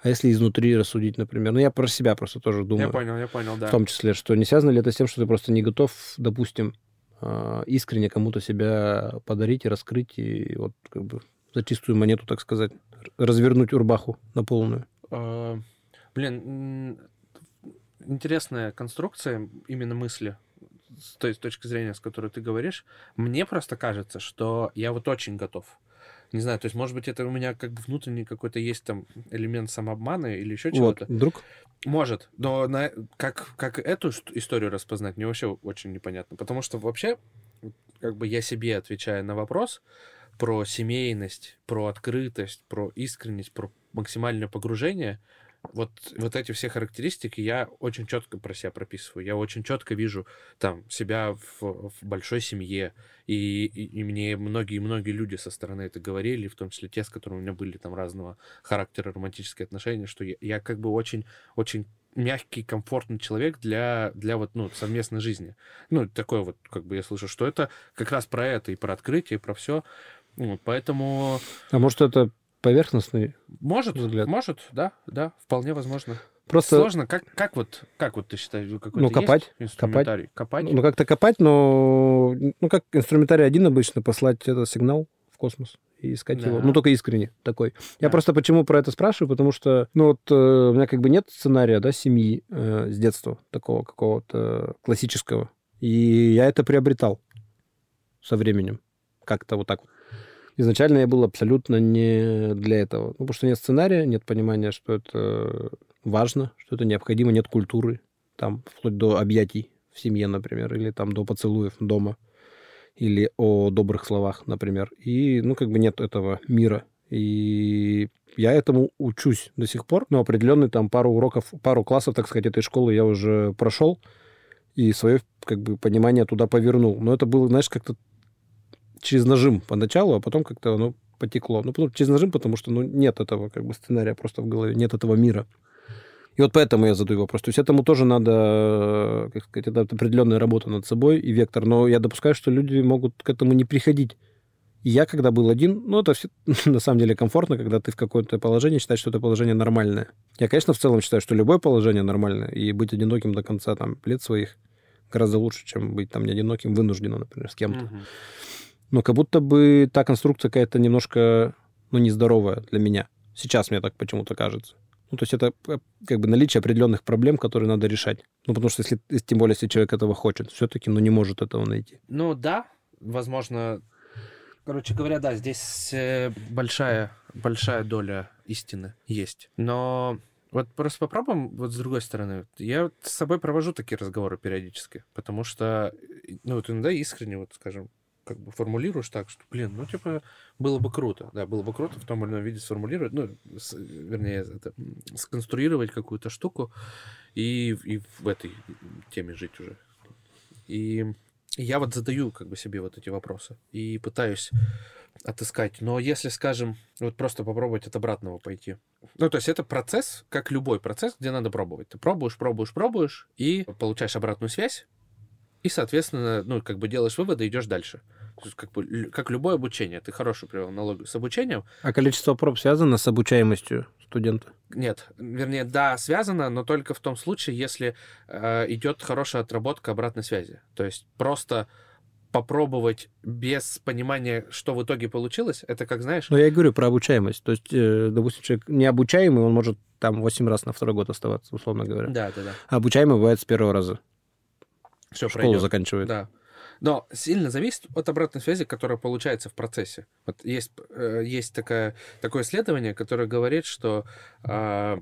А если изнутри рассудить, например? Ну, я про себя просто тоже думаю. Я понял, я понял, да. В том числе, что не связано ли это с тем, что ты просто не готов, допустим, искренне кому-то себя подарить и раскрыть, и вот как бы за чистую монету, так сказать, развернуть урбаху на полную. А, Блин, интересная конструкция именно мысли с той точки зрения, с которой ты говоришь. Мне просто кажется, что я вот очень готов. Не знаю, то есть, может быть, это у меня как бы внутренний какой-то есть там элемент самообмана или еще Вот, чего-то. вдруг? Может, но на, как, как эту историю распознать, мне вообще очень непонятно. Потому что вообще, как бы я себе отвечая на вопрос про семейность, про открытость, про искренность, про максимальное погружение, вот, вот эти все характеристики я очень четко про себя прописываю. Я очень четко вижу там себя в, в большой семье. И, и, и мне многие-многие люди со стороны это говорили, в том числе те, с которыми у меня были там разного характера романтические отношения, что я, я как бы очень, очень мягкий, комфортный человек для, для вот, ну, совместной жизни. Ну, такое вот, как бы я слышу, что это как раз про это, и про открытие, и про все. Вот, поэтому А может, это поверхностный? может, Взгляд. может, да, да, вполне возможно. Просто, Сложно, как, как вот, как вот ты считаешь, какой-то Ну, копать, инструментарий? Копать? ну, как-то копать, но, ну, как инструментарий один обычно, послать этот сигнал в космос и искать Да. его. Ну, только искренне такой. Я Да. просто почему про это спрашиваю, потому что, ну, вот э, у меня как бы нет сценария, да, семьи э, с детства, такого какого-то классического. И я это приобретал со временем. Как-то вот так вот. Изначально я был абсолютно не для этого. Ну, потому что нет сценария, нет понимания, что это важно, что это необходимо, нет культуры, там, вплоть до объятий в семье, например, или там до поцелуев дома, или о добрых словах, например. И, ну, как бы нет этого мира. И я этому учусь до сих пор, но определенный там пару уроков, пару классов, так сказать, этой школы я уже прошел, и свое, как бы, понимание туда повернул. Но это было, знаешь, как-то через нажим поначалу, а потом как-то оно потекло. Ну, потом через нажим, потому что ну, нет этого как бы сценария просто в голове, нет этого мира. И вот поэтому я задаю вопрос. То есть этому тоже надо, как сказать, это определенная работа над собой и вектор. Но я допускаю, что люди могут к этому не приходить. И я, когда был один, ну, это все, на самом деле комфортно, когда ты в какое-то положение считаешь, что это положение нормальное. Я, конечно, в целом считаю, что любое положение нормальное, и быть одиноким до конца там лет своих гораздо лучше, чем быть там не одиноким, вынужденно, например, с кем-то. Угу. Но как будто бы та конструкция какая-то немножко, ну, нездоровая для меня. Сейчас мне так почему-то кажется. Ну, то есть это э, как бы наличие определенных проблем, которые надо решать. Ну, потому что если, тем более, если человек этого хочет, все-таки, ну, не может этого найти. Ну, да, возможно, короче говоря, да, здесь э, большая, большая доля истины есть. Но вот просто попробуем вот с другой стороны. Я с собой провожу такие разговоры периодически, потому что, ну, вот иногда искренне, вот, скажем, как бы формулируешь так, что, блин, ну, типа, было бы круто, да, было бы круто в том или ином виде сформулировать, ну, с, вернее, это, сконструировать какую-то штуку и, и в этой теме жить уже. И я вот задаю как бы себе вот эти вопросы и пытаюсь отыскать. Но если, скажем, вот просто попробовать от обратного пойти. Ну, то есть это процесс, как любой процесс, где надо пробовать. Ты пробуешь, пробуешь, пробуешь, и получаешь обратную связь, и, соответственно, ну, как бы делаешь выводы, идешь дальше. Как, бы, как любое обучение. Ты хороший привел аналогию с обучением. А количество проб связано с обучаемостью студента? Нет. Вернее, да, связано, но только в том случае, если э, идет хорошая отработка обратной связи. То есть просто попробовать без понимания, что в итоге получилось, это как знаешь... Ну, я и говорю про обучаемость. То есть, э, допустим, человек необучаемый, он может там 8 раз на второй год оставаться, условно говоря. Да, да, да. А обучаемый бывает с первого раза все школу пройдет. заканчивает. Да. Но сильно зависит от обратной связи, которая получается в процессе. Вот есть, э, есть такая, такое исследование, которое говорит, что э,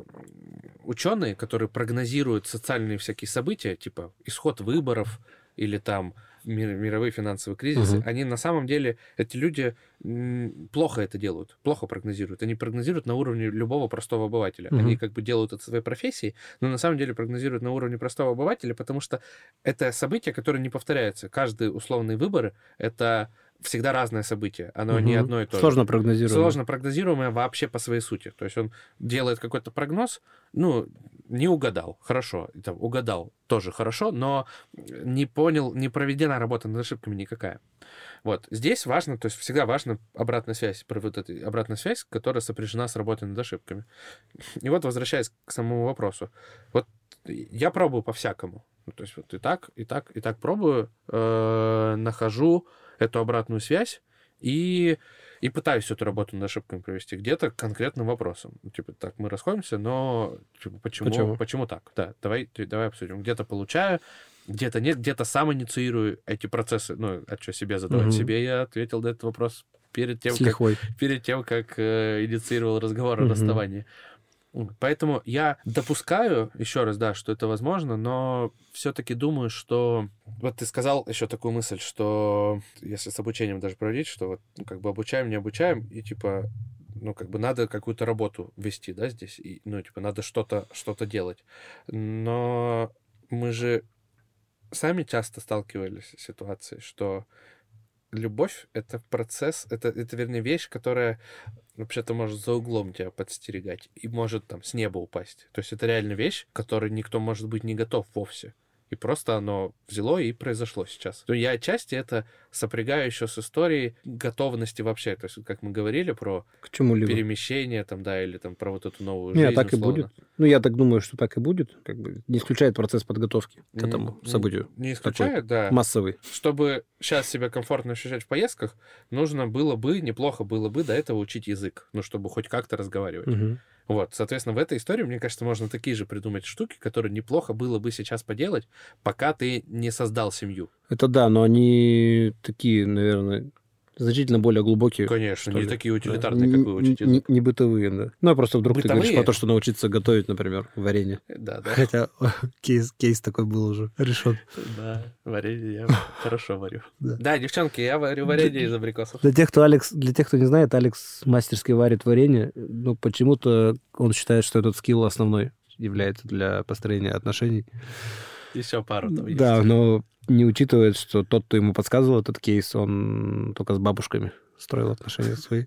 ученые, которые прогнозируют социальные всякие события, типа исход выборов или там мировые финансовые кризисы, угу. они на самом деле, эти люди плохо это делают, плохо прогнозируют. Они прогнозируют на уровне любого простого обывателя. Угу. Они как бы делают это своей профессией, но на самом деле прогнозируют на уровне простого обывателя, потому что это событие, которое не повторяется. Каждые условные выборы — это всегда разное событие. Оно угу. не одно и то же. Сложно прогнозируемое. Сложно прогнозируемое вообще по своей сути. То есть он делает какой-то прогноз, ну, не угадал, хорошо, там, угадал, тоже хорошо, но не понял, не проведена работа над ошибками никакая. Вот, здесь важно, то есть всегда важна обратная связь, вот эта обратная связь, которая сопряжена с работой над ошибками. И вот, возвращаясь к самому вопросу, вот я пробую по-всякому. Ну, то есть вот и так, и так, и так пробую, э, нахожу эту обратную связь и, и пытаюсь эту работу над ошибками провести где-то конкретным вопросам. Ну, типа, так, мы расходимся, но типа, почему, почему? почему так? Да, давай, давай обсудим. Где-то получаю, где-то нет, где-то сам инициирую эти процессы. Ну, а что себе задавать? Угу. Себе я ответил на этот вопрос перед тем, как, перед тем, как э, инициировал разговор угу. о расставании. Поэтому я допускаю, еще раз, да, что это возможно, но все-таки думаю, что... Вот ты сказал еще такую мысль, что если с обучением даже проводить, что вот ну, как бы обучаем, не обучаем, и типа ну, как бы надо какую-то работу вести, да, здесь, и, ну, типа, надо что-то что делать. Но мы же сами часто сталкивались с ситуацией, что любовь — это процесс, это, это, вернее, вещь, которая вообще-то может за углом тебя подстерегать и может там с неба упасть. То есть это реально вещь, которой никто, может быть, не готов вовсе. И просто оно взяло и произошло сейчас. Но я отчасти это сопрягаю еще с историей готовности вообще. То есть, как мы говорили про К перемещение, там, да, или там про вот эту новую Нет, жизнь. так условно. и будет. Ну, я так думаю, что так и будет. Как бы не исключает процесс подготовки к этому не, событию. Не исключает, да. Массовый. Чтобы сейчас себя комфортно ощущать в поездках, нужно было бы, неплохо было бы до этого учить язык. Ну, чтобы хоть как-то разговаривать. Угу. Вот, соответственно, в этой истории, мне кажется, можно такие же придумать штуки, которые неплохо было бы сейчас поделать, пока ты не создал семью. Это да, но они такие, наверное, значительно более глубокие. Конечно, не ли. такие Да. утилитарные, Не- как вы учите. Не, не бытовые, да. Ну, а просто вдруг ты говоришь Бытовые? про то, что научиться готовить, например, варенье. Да, да. Хотя кейс, кейс такой был уже решен. Да, варенье я хорошо варю. Да. Да, девчонки, я варю варенье из абрикосов. Для тех, кто Алекс, для тех, кто не знает, Алекс мастерски варит варенье. Ну, почему-то он считает, что этот скилл основной является для построения отношений. Еще пару там есть. Да, но не учитывает, что тот, кто ему подсказывал этот кейс, он только с бабушками строил отношения свои.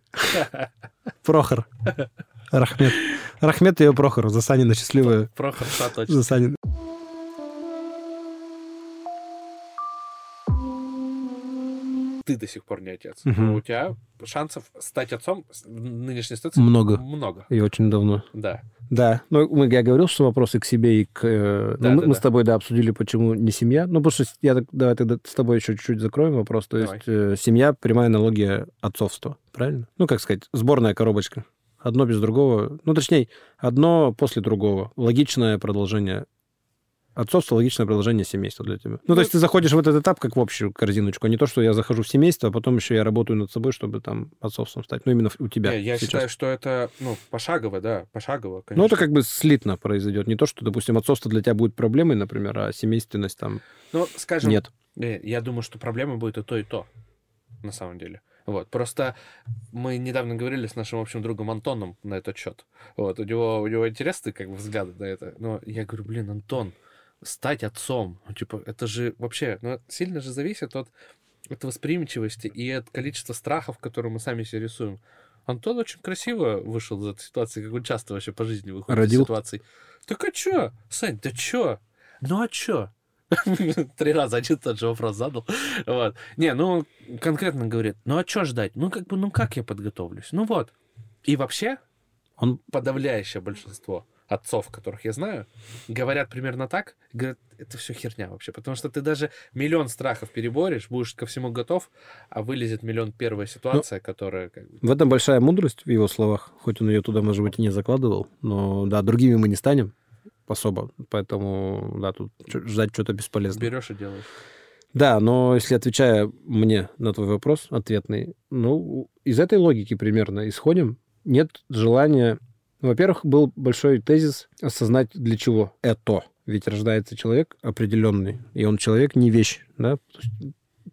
Прохор. Рахмет. Рахмет ее Прохору за Санина счастливая. Прохор, да, точно. За. Ты до сих пор не отец. Но у тебя шансов стать отцом в нынешней ситуации Много. много. И очень давно. Да. Да, ну мы, я говорил, что вопросы к себе и к... э, ну, Да, мы, да, мы да. с тобой, да, обсудили, почему не семья. Ну, потому что я так, давай тогда с тобой еще чуть-чуть закроем вопрос. То Давай. есть э, семья — прямая аналогия отцовства, правильно? Ну, как сказать, сборная коробочка. Одно без другого. Ну, точнее, одно после другого. Логичное продолжение отцовства, логичное продолжение семейства для тебя. Ну, Ну, то есть ты заходишь в этот этап как в общую корзиночку, а не то, что я захожу в семейство, а потом еще я работаю над собой, чтобы там отцовством стать. Ну, именно у тебя Не, я сейчас. считаю, что это, ну, пошагово, да, пошагово, конечно. Ну, это как бы слитно произойдет. Не то, что, допустим, отцовство для тебя будет проблемой, например, а семейственность там Ну, скажем, нет. Не, я думаю, что проблема будет и то, и то, на самом деле. Вот, просто мы недавно говорили с нашим общим другом Антоном на этот счет. Вот, у него, у него интересные как бы взгляды на это. Но я говорю, блин, Антон, стать отцом, ну, типа, это же вообще, ну, сильно же зависит от, от восприимчивости и от количества страхов, которые мы сами себе рисуем. Антон очень красиво вышел из этой ситуации, как он часто вообще по жизни выходит Родил? из ситуаций. Так а чё? Сань, да чё? Ну а чё? Три раза один тот же вопрос задал. Вот. Не, ну, конкретно говорит, ну а чё ждать? Ну, как бы, ну как я подготовлюсь? Ну вот. И вообще, Он подавляющее большинство отцов, которых я знаю, говорят примерно так, говорят, это все херня вообще, потому что ты даже миллион страхов переборешь, будешь ко всему готов, а вылезет миллион первая ситуация, которая как бы... в этом большая мудрость в его словах, хоть он ее туда, может быть, и не закладывал, но да, другими мы не станем особо, поэтому да, тут ждать что-то бесполезно. берешь и делаешь. Да, но если отвечая мне на твой вопрос ответный, ну, из этой логики примерно исходим. Нет желания... Во-первых, был большой тезис осознать, для чего это. Ведь рождается человек определенный, и он человек не вещь, да?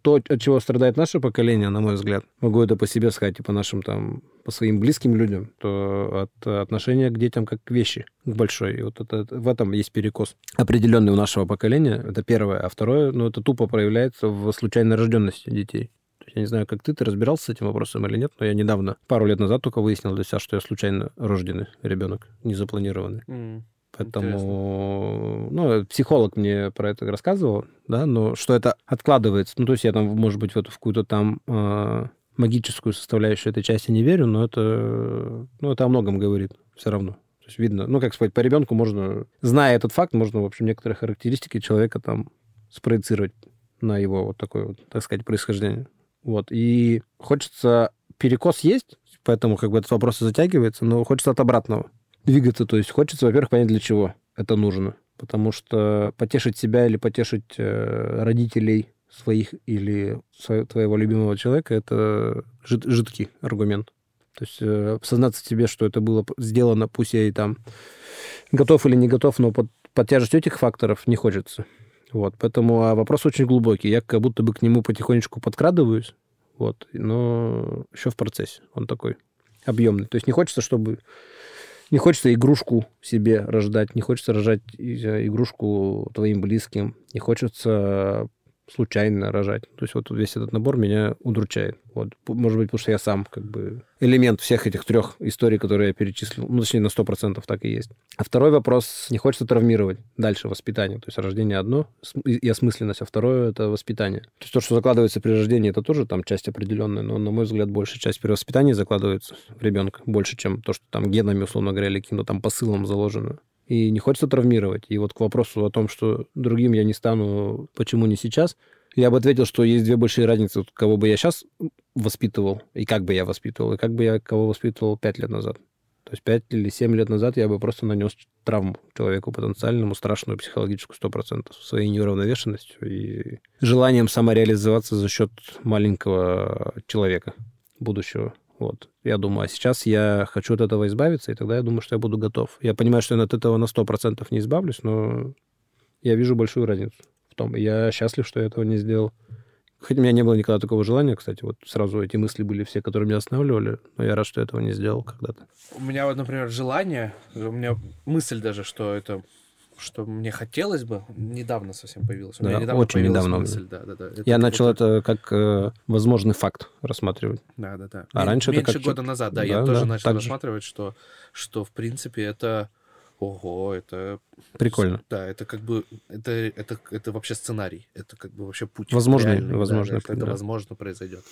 То, от чего страдает наше поколение, на мой взгляд, могу это по себе сказать, и по нашим там, по своим близким людям, то от отношения к детям как к вещи, к большой. И вот это, в этом есть перекос определенный у нашего поколения. Это первое. А второе, ну, это тупо проявляется в случайной рожденности детей. Я не знаю, как ты, ты разбирался с этим вопросом или нет, но я недавно, пару лет назад только выяснил для себя, что я случайно рожденный ребенок, незапланированный. М, Поэтому, ну, психолог мне про это рассказывал, да, но что это откладывается. Ну, то есть я там, может быть, в эту в какую-то там э, магическую составляющую этой части не верю, но это, ну, это о многом говорит все равно. То есть видно, ну, как сказать, по ребенку можно, зная этот факт, можно, в общем, некоторые характеристики человека там спроецировать на его вот такое вот, так сказать, происхождение. Вот. И хочется... Перекос есть, поэтому как бы этот вопрос и затягивается, но хочется от обратного двигаться. То есть хочется, во-первых, понять, для чего это нужно. Потому что потешить себя или потешить э, родителей своих или твоего любимого человека — это жид- жидкий аргумент. То есть э, сознаться себе, что это было сделано, пусть я и там готов или не готов, но под, под тяжестью этих факторов не хочется. Вот, поэтому а вопрос очень глубокий. Я как будто бы к нему потихонечку подкрадываюсь, вот, но еще в процессе. Он такой объемный. То есть не хочется, чтобы... Не хочется игрушку себе рождать, не хочется рожать э, игрушку твоим близким, не хочется случайно рожать. То есть вот весь этот набор меня удручает. Вот. Может быть, потому что я сам как бы элемент всех этих трех историй, которые я перечислил. Ну, точнее, на 100% так и есть. А второй вопрос, не хочется травмировать дальше воспитание. То есть рождение одно и осмысленность, а второе — это воспитание. То есть то, что закладывается при рождении, это тоже там часть определенная, но, на мой взгляд, большая часть при воспитании закладывается в ребенка больше, чем то, что там генами, условно говоря, или каким-то там посылом заложено. И не хочется травмировать. И вот к вопросу о том, что другим я не стану, почему не сейчас, я бы ответил, что есть две большие разницы, кого бы я сейчас воспитывал, и как бы я воспитывал, и как бы я кого воспитывал пять лет назад. То есть 5 или 7 лет назад я бы просто нанес травму человеку потенциальному, страшную психологическую 100%, своей неуравновешенностью и желанием самореализоваться за счет маленького человека будущего. Вот. Я думаю, а сейчас я хочу от этого избавиться, и тогда я думаю, что я буду готов. Я понимаю, что я от этого на 100% не избавлюсь, но я вижу большую разницу в том. Я счастлив, что я этого не сделал. Хотя у меня не было никогда такого желания, кстати, вот сразу эти мысли были все, которые меня останавливали, но я рад, что я этого не сделал когда-то. У меня вот, например, желание, у меня мысль даже, что это что мне хотелось бы, недавно совсем появилось. У да, недавно очень недавно. Мысль, да, да, да. Это я начал это как э, возможный факт рассматривать. Да, да, да. А М- раньше меньше это как года назад, да, да я да, тоже начал рассматривать, что, что в принципе это ого, это... Прикольно. Да, это как бы, это, это, это вообще сценарий, это как бы вообще путь. Возможный, реальный, возможный да, это возможно произойдет.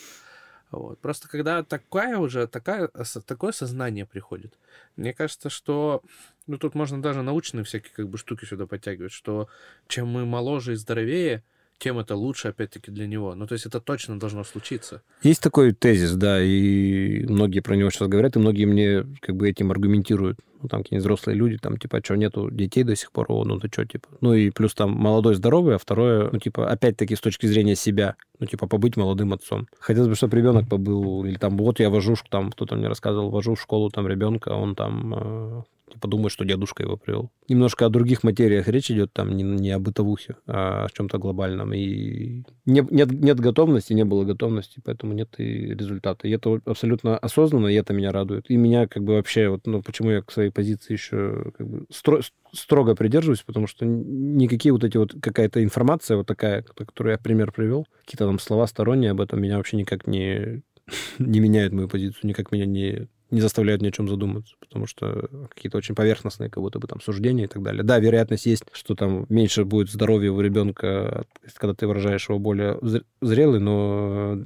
Вот. Просто когда такая уже, такая, такое сознание приходит, мне кажется, что, ну, тут можно даже научные всякие как бы штуки сюда подтягивать, что чем мы моложе и здоровее, тем это лучше, опять-таки, для него. Ну, то есть это точно должно случиться. Есть такой тезис, да, и многие про него сейчас говорят, и многие мне как бы этим аргументируют. Ну, там какие-нибудь взрослые люди, там, типа, что, нету детей до сих пор, о, ну, ты что, типа. Ну, и плюс там молодой, здоровый, а второе, ну, типа, опять-таки, с точки зрения себя, ну, типа, побыть молодым отцом. Хотелось бы, чтобы ребенок побыл, или там, вот я вожу, там, кто-то мне рассказывал, вожу в школу там ребенка, он там э, подумает, что дедушка его привел. Немножко о других материях речь идет, там не, не о бытовухе, а о чем-то глобальном. И не, нет, нет готовности, не было готовности, поэтому нет и результата. И это абсолютно осознанно, и это меня радует. И меня как бы вообще, вот, ну, почему я к своей позиции еще как бы стро, строго придерживаюсь, потому что никакие вот эти вот, какая-то информация вот такая, которую я пример привел, какие-то там слова сторонние об этом меня вообще никак не, не меняют мою позицию, никак меня не не заставляют ни о чем задуматься, потому что какие-то очень поверхностные как будто бы там суждения и так далее. Да, вероятность есть, что там меньше будет здоровья у ребенка, когда ты выражаешь его более зрелый, но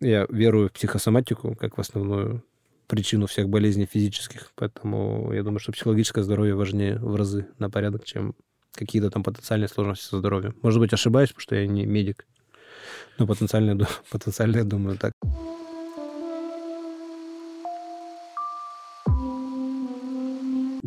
я верую в психосоматику как в основную причину всех болезней физических, поэтому я думаю, что психологическое здоровье важнее в разы на порядок, чем какие-то там потенциальные сложности со здоровьем. Может быть, ошибаюсь, потому что я не медик, но потенциально, потенциально я думаю так.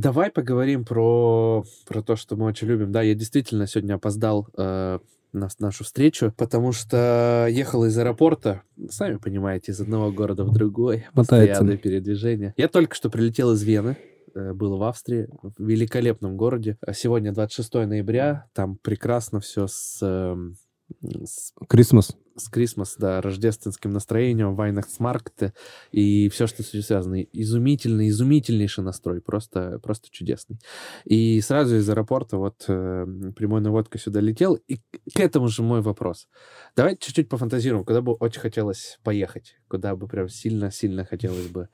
Давай поговорим про, про то, что мы очень любим. Да, я действительно сегодня опоздал э, на нашу встречу, потому что ехал из аэропорта, сами понимаете, из одного города в другой, постоянное передвижение. Я только что прилетел из Вены, э, был в Австрии, в великолепном городе. Сегодня 26 ноября, там прекрасно все с... Э, Крисмас с Крисмас, да, рождественским настроением, Вайнахтсмаркте и все, что с этим связано. Изумительный, изумительнейший настрой, просто, просто чудесный. И сразу из аэропорта вот э, прямой наводкой сюда летел. И к этому же мой вопрос. Давайте чуть-чуть пофантазируем, куда бы очень хотелось поехать, куда бы прям сильно-сильно хотелось бы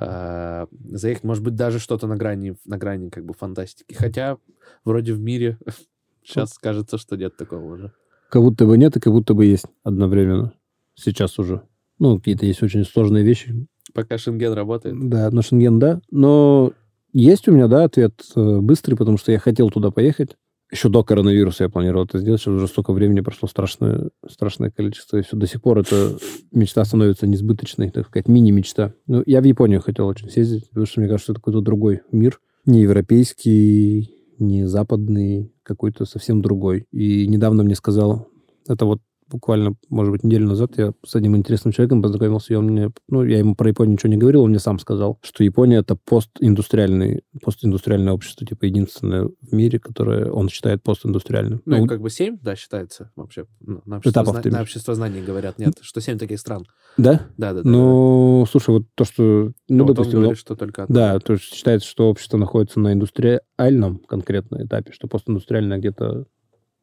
э, заехать. Может быть, даже что-то на грани, на грани как бы фантастики. Хотя вроде в мире сейчас кажется, что нет такого уже. Как будто бы нет и как будто бы есть одновременно. Сейчас уже. Ну, какие-то есть очень сложные вещи. Пока Шенген работает. Да, на Шенген, да. Но есть у меня, да, ответ э, быстрый, потому что я хотел туда поехать. Еще до коронавируса я планировал это сделать. Сейчас уже столько времени прошло, страшное, страшное количество. И все до сих пор эта мечта становится несбыточной, так сказать, мини-мечта. Ну, я в Японию хотел очень съездить, потому что мне кажется, это какой-то другой мир. Не европейский, не западный, какой-то совсем другой. И недавно мне сказал, это вот буквально, может быть, неделю назад я с одним интересным человеком познакомился, и он мне, ну, я ему про Японию ничего не говорил, он мне сам сказал, что Япония — это постиндустриальный, постиндустриальное общество, типа, единственное в мире, которое он считает постиндустриальным. Ну, ну как бы семь, да, считается вообще. Ну, на, общество, Этапов, зна- на общество знаний говорят, нет, что семь таких стран. Да? Да, да, да. Ну, да. слушай, вот то, что... Ну, ну допустим... Говорит, что только одно. Да, то есть считается, что общество находится на индустриальном конкретно этапе, что постиндустриальное где-то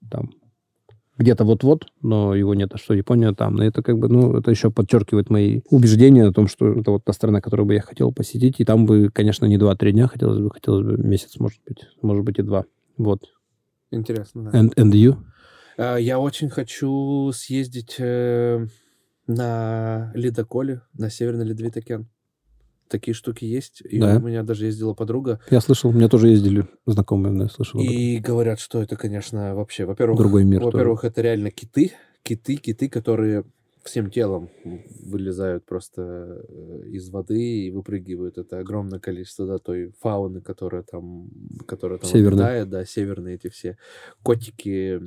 там где-то вот-вот, но его нет, а что Япония там. И это как бы, ну, это еще подчеркивает мои убеждения о том, что это вот та страна, которую бы я хотел посетить. И там бы, конечно, не 2-3 дня хотелось бы, хотелось бы месяц, может быть, может быть и два. Вот. Интересно, да. And, and you? Uh, я очень хочу съездить э, на ледоколе, на Северный Ледовитокен такие штуки есть. И да. у меня даже ездила подруга. Я слышал, у меня тоже ездили знакомые, я слышал. И говорят, что это, конечно, вообще, во-первых, другой мир. Во-первых, это реально киты, киты, киты, которые всем телом вылезают просто э, из воды и выпрыгивают. Это огромное количество да, той фауны, которая там, которая там Северная. обитает, да, северные эти все котики,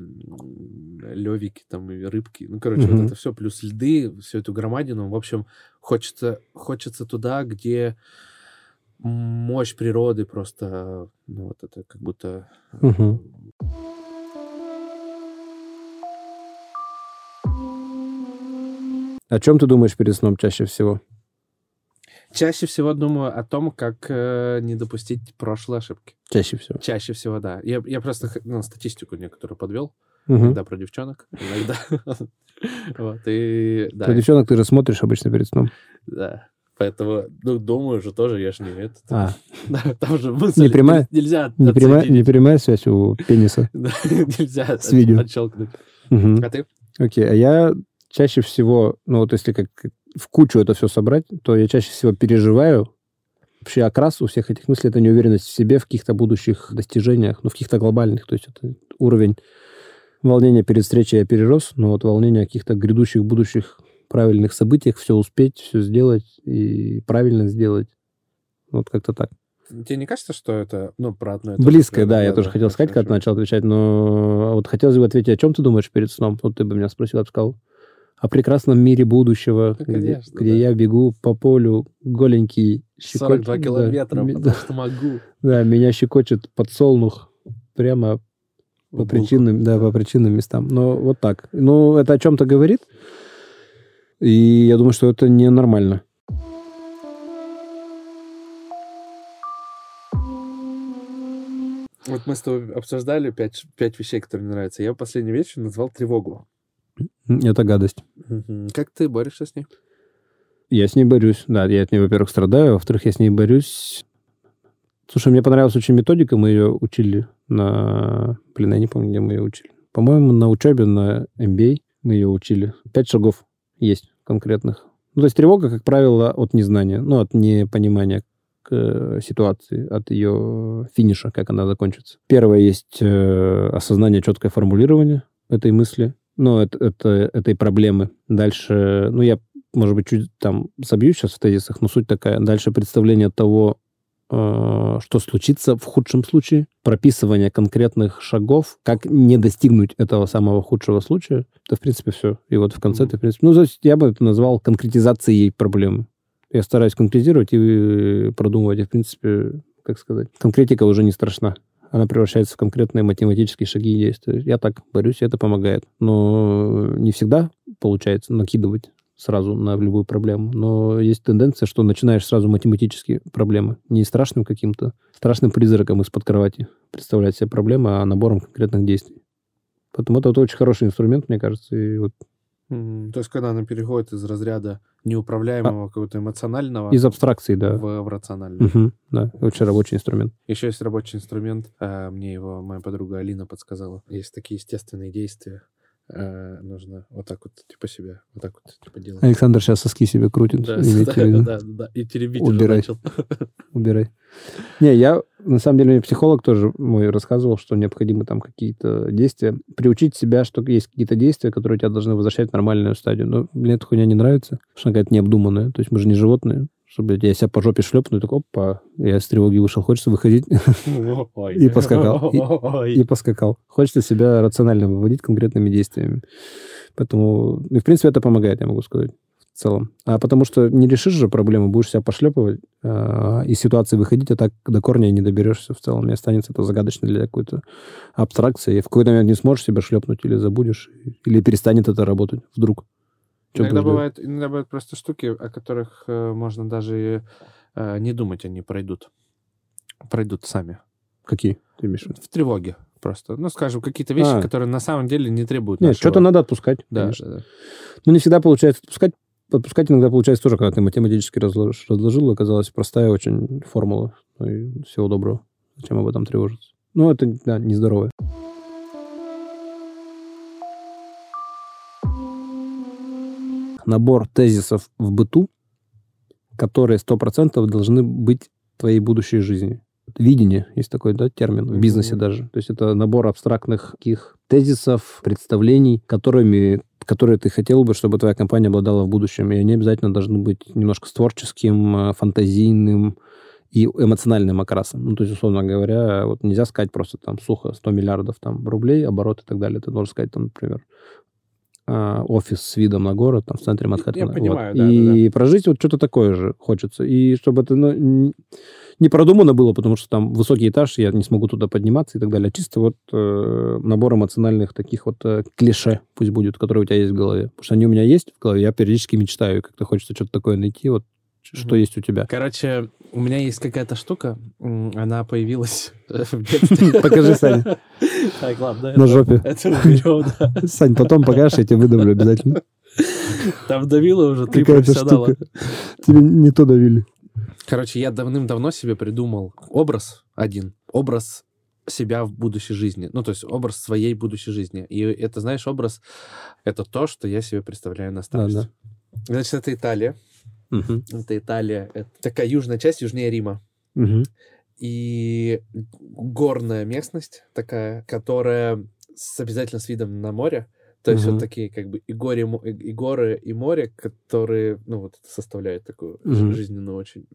левики там и рыбки. Ну, короче, Мгм. вот это все, плюс льды, всю эту громадину. В общем, хочется, хочется туда, где мощь природы просто, ну, вот это как будто... э, О чем ты думаешь перед сном чаще всего? Чаще всего думаю о том, как э, не допустить прошлой ошибки. Чаще всего. Чаще всего, да. Я, я просто ну, статистику некоторую подвел. Мгм. Иногда про девчонок, иногда... Вот, и... Да, Про девчонок ты же смотришь обычно перед сном. да. Поэтому, ну, думаю же тоже, я же не это. А, Да, там же мысль Не прямая? нель- нельзя не прямая, не прямая связь у пениса. Да, Нельзя С видео. от- отщелкнуть. Мгм. А ты? Окей, а я чаще всего, ну вот если как в кучу это все собрать, то я чаще всего переживаю. Вообще окрас у всех этих мыслей — это неуверенность в себе, в каких-то будущих достижениях, ну, в каких-то глобальных. То есть это уровень волнения перед встречей я перерос, но вот волнение о каких-то грядущих, будущих правильных событиях, все успеть, все сделать и правильно сделать. Вот как-то так. Тебе не кажется, что это, ну, про одно и то же Близкое, примерно? да, я тоже хотел сказать, когда ты начал отвечать, но вот хотелось бы ответить, о чем ты думаешь перед сном? Вот ты бы меня спросил, я бы сказал, о прекрасном мире будущего, Ну, где, конечно, где да. я бегу по полю голенький, щекочет- 42 да, километра, ми- потому что могу. да, меня щекочет подсолнух прямо по В булку. причинным, да, по причинным местам. Но вот так. Ну, это о чем-то говорит, и я думаю, что это ненормально. Вот мы с тобой обсуждали пять, пять вещей, которые мне нравятся. Я в последней вещью назвал тревогу. Это гадость. Как ты борешься с ней? Я с ней борюсь. Да, я от ней, во-первых, страдаю, во-вторых, я с ней борюсь. Слушай, мне понравилась очень методика, мы ее учили на... Блин, я не помню, где мы ее учили. По-моему, на учебе на MBA мы ее учили. Пять шагов есть конкретных. Ну, то есть тревога, как правило, от незнания, ну, от непонимания к э, ситуации, от ее финиша, как она закончится. Первое есть э, осознание, четкое формулирование этой мысли, ну, это, это, этой проблемы. Дальше, ну, я может быть, чуть там собью сейчас в тезисах, но суть такая. Дальше представление того, э, что случится в худшем случае, прописывание конкретных шагов, как не достигнуть этого самого худшего случая. Это, в принципе, все. И вот в конце Мгм. ты, в принципе... Ну, то есть я бы это назвал конкретизацией проблемы. Я стараюсь конкретизировать и продумывать. И, в принципе, как сказать, конкретика уже не страшна. Она превращается в конкретные математические шаги и действия. Я так борюсь, и это помогает. Но не всегда получается накидывать сразу на любую проблему. Но есть тенденция, что начинаешь сразу математические проблемы. Не страшным каким-то, страшным призраком из-под кровати представлять себе проблемы, а набором конкретных действий. Поэтому это вот очень хороший инструмент, мне кажется. И вот М, То есть, когда она переходит из разряда неуправляемого какого-то эмоционального из абстракции, да. в, в рациональное. Мгм, да, очень рабочий инструмент. Еще есть рабочий инструмент. а, Мне его моя подруга Алина подсказала. Есть такие естественные действия. А, Нужно вот так вот, типа себя, вот так вот, типа делать. Александр сейчас соски себе крутит. Да, да, да, да, да. И теребить уже Убирай. начал. Убирай. Не, я, на самом деле, мне психолог тоже мой рассказывал, что необходимы там какие-то действия. Приучить себя, что есть какие-то действия, которые тебя должны возвращать в нормальную стадию. Но мне эта хуйня не нравится, потому что она какая-то необдуманная. То есть мы же не животные. Чтобы я себя по жопе шлепну, и такой, опа, я с тревоги вышел, хочется выходить. И поскакал. И поскакал. Хочется себя рационально выводить конкретными действиями. Поэтому, и в принципе, это помогает, я могу сказать, в целом. А потому что не решишь же проблему, будешь себя пошлепывать, а, из ситуации выходить, а так до корня не доберешься в целом. И останется это загадочно для какой-то абстракции. И в какой-то момент не сможешь себя шлепнуть или забудешь, или перестанет это работать вдруг. Иногда бывают, иногда бывают просто штуки, о которых э, можно даже э, не думать, они пройдут. Пройдут сами. Какие ты имеешь в тревоге просто. Ну, скажем, какие-то вещи, А. которые на самом деле не требуют Нет, нашего- что-то надо отпускать, Да, конечно. да, да. Ну, не всегда получается отпускать. Отпускать иногда получается тоже, когда ты математически разложишь, разложил, оказалась простая очень формула. Ну и всего доброго. Зачем об этом тревожиться? Ну, это, да, нездоровое. Набор тезисов в быту, которые 100% должны быть твоей будущей жизни. Видение, есть такой да, термин, в бизнесе Мгм. даже. То есть это набор абстрактных таких тезисов, представлений, которыми которые ты хотел бы, чтобы твоя компания обладала в будущем. И они обязательно должны быть немножко с творческим, э, фантазийным и эмоциональным окрасом. Ну, то есть, условно говоря, вот нельзя сказать просто там сухо 100 миллиардов там, рублей, оборот и так далее. Ты должен сказать, там, например, а, офис с видом на город там в центре Манхэттена. Я понимаю, вот. да, И да, прожить вот что-то такое же хочется. И чтобы это ну, не продумано было, потому что там высокий этаж, я не смогу туда подниматься и так далее. Чисто вот э, набор эмоциональных таких вот э, клише пусть будет, которые у тебя есть в голове. Потому что они у меня есть в голове, я периодически мечтаю, как-то хочется что-то такое найти, вот что есть у тебя. Короче, у меня есть какая-то штука, она появилась в детстве. Покажи, Саня, Так, ладно. на жопе. Это уберем, да. Сань, потом покажешь, я тебе выдавлю обязательно. Там давило уже три профессионала. Тебе не то давили. Короче, я давным-давно себе придумал образ один. Образ себя в будущей жизни. Ну, то есть образ своей будущей жизни. И это, знаешь, образ — это то, что я себе представляю на старости. Да, Значит, это Италия. Мгм. Это Италия. Это такая южная часть, южнее Рима. Мгм. И горная местность такая, которая с обязательно с видом на море. То есть Мгм. вот такие как бы и, горе, и горы, и море, которые, ну вот составляют такую Мгм. жизненную очень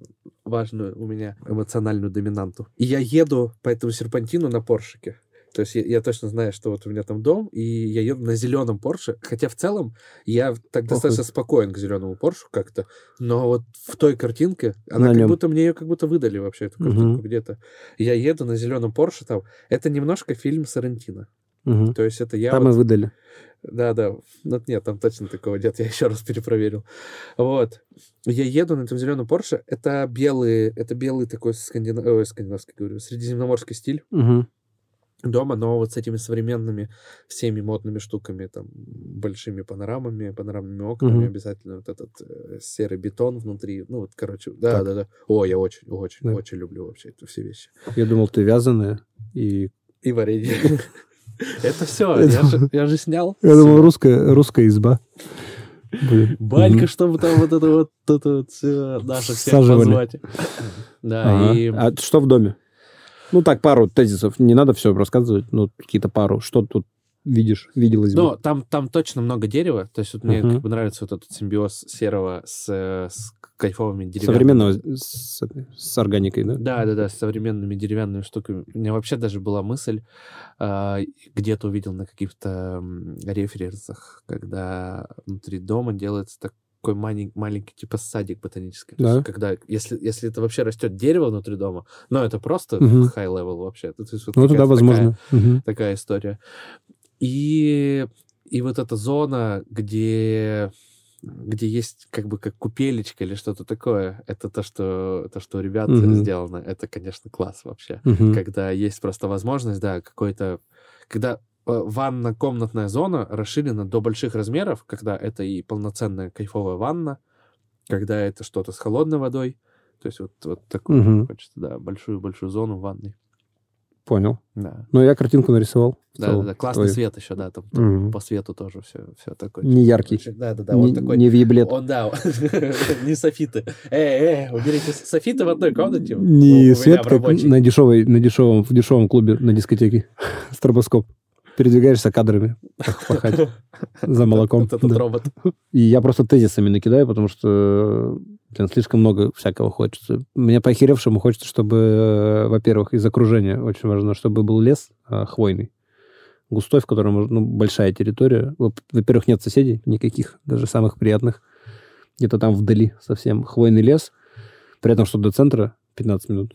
важную у меня эмоциональную доминанту. И я еду по этому серпантину на Поршике. То есть я, я точно знаю, что вот у меня там дом, и я еду на зеленом Порше. Хотя в целом я так достаточно спокоен к зеленому Поршу как-то. Но вот в той картинке, она На как нем. будто мне ее как будто выдали вообще, эту картинку где-то. Я еду на зеленом Порше там. Это немножко фильм Сарантино. Мгм. То есть это я... Там и вот- выдали. да, да. Ну, нет, там точно такого нет. Я еще раз перепроверил. Вот. Я еду на этом зеленом Порше. Это белый, это белый такой скандина... Ой, скандинавский, говорю, средиземноморский стиль Мгм. Дома, но вот с этими современными всеми модными штуками, там, большими панорамами, панорамными окнами, Мгм. обязательно вот этот э, серый бетон внутри. Ну, вот, короче, да, Так. да, да. О, я очень, очень, Да. очень люблю вообще это все вещи. Я думал, ты вязаная. И И варенье. Это все, Я же- снял. я думал, русская, изба. Блин. Банька, Мгм. чтобы там вот это вот, это вот всё наше всех позвать. Да, и А что в доме? Ну так, пару тезисов. Не надо все рассказывать, ну какие-то пару. Что тут видишь, виделось бы? там, там точно много дерева. То есть вот мне как бы нравится вот этот симбиоз серого с, с кайфовыми деревянными. Современного с, с органикой, да? Да, да, да, с современными деревянными штуками. У меня вообще даже была мысль, а, где-то увидел на каких-то референсах, когда внутри дома делается такой маленький, маленький типа садик ботанический. Да. есть когда, если, если это вообще растет дерево внутри дома, но это просто Мгм. high level вообще. То есть вот Ну, тогда возможно. Такая, такая история. И, и вот эта зона, где где есть как бы как купелечка или что-то такое, это то, что, то, что у ребят Мгм. сделано, это, конечно, класс вообще. Мгм. Когда есть просто возможность, да, какой-то... Когда э, ванно-комнатная зона расширена до больших размеров, когда это и полноценная кайфовая ванна, когда это что-то с холодной водой, то есть вот, вот такую Мгм. хочется, да, большую-большую зону в ванной. Понял. Да. Ну, я картинку нарисовал. в Да, целом, да, да, классный твою. свет еще, да, там, там Мгм. по свету тоже все, все такое. Не яркий. Да, да, да, не, вот такой. не виблет. Он, да, не софиты. Эй, эй, уберите софиты в одной комнате. Не свет, в как на, дешевой, на дешевом, в дешевом клубе на дискотеке. Стробоскоп. Передвигаешься кадрами пах- пахать за молоком. Этот Да. робот. И я просто тезисами накидаю, потому что блин, слишком много всякого хочется. Мне по-охеревшему хочется, чтобы, э, во-первых, из окружения очень важно, чтобы был лес э, хвойный, густой, в котором ну, большая территория. Во- Во-первых, нет соседей никаких, даже самых приятных. Где-то там вдали совсем хвойный лес. При этом, что до центра 15 минут.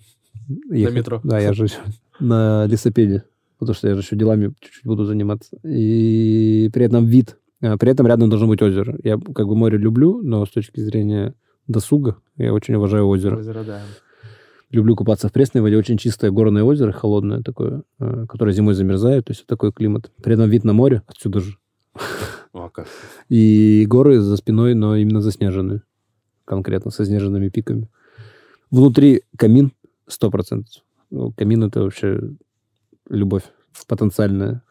ехать. метро. Да, я же на лесопеде, потому что я же еще делами чуть-чуть буду заниматься. И при этом вид. А, При этом рядом должно быть озеро. Я как бы море люблю, но с точки зрения досуга я очень уважаю озеро. Озеро, да. Люблю купаться в пресной воде. Очень чистое горное озеро, холодное такое, э, которое зимой замерзает. То есть такой климат. При этом вид на море отсюда же. О, как. И горы за спиной, но именно заснеженные. Конкретно, со снежными пиками. Внутри камин 100%. Ну, камин — это вообще любовь потенциальная.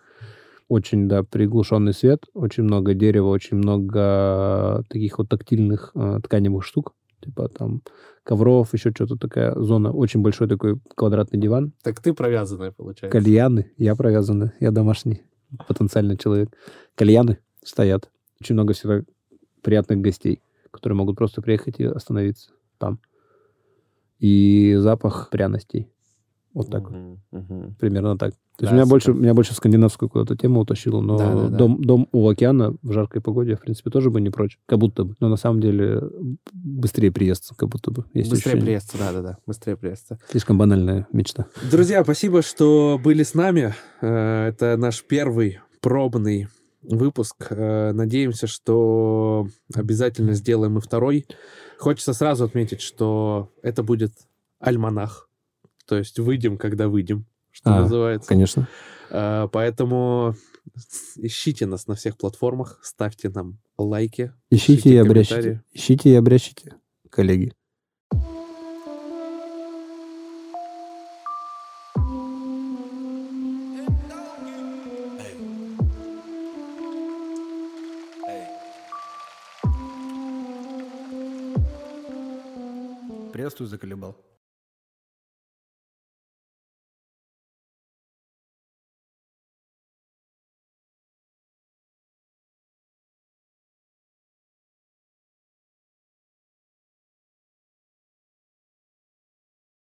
Очень, да, приглушенный свет, очень много дерева, очень много таких вот тактильных э, тканевых штук, типа там ковров, еще что-то такая зона. Очень большой такой квадратный диван. Так ты провязанная, получается. Кальяны, я провязанный, я домашний потенциальный человек. Кальяны стоят. Очень много всегда приятных гостей, которые могут просто приехать и остановиться там. И запах пряностей. Вот так. Мгм, мгм. Примерно так. То есть Да, меня, больше, меня больше в скандинавскую куда-то тему утащило, но Да, да, да. Дом, дом у океана в жаркой погоде, я, в принципе, тоже бы не прочь. Как будто бы. Но на самом деле быстрее приезд, как будто бы. Есть Быстрее ощущение. приезд, да-да-да, быстрее приезд. Слишком банальная мечта. Друзья, спасибо, что были с нами. Э, Это наш первый пробный выпуск. Э, Надеемся, что обязательно сделаем и второй. Хочется сразу отметить, что это будет альманах. То есть выйдем, когда выйдем, что А, называется. Конечно. Э, Поэтому ищите нас на всех платформах, ставьте нам лайки. Ищите Пишите и обрящите. Ищите и обрящите, коллеги. Приветствую, заколебал.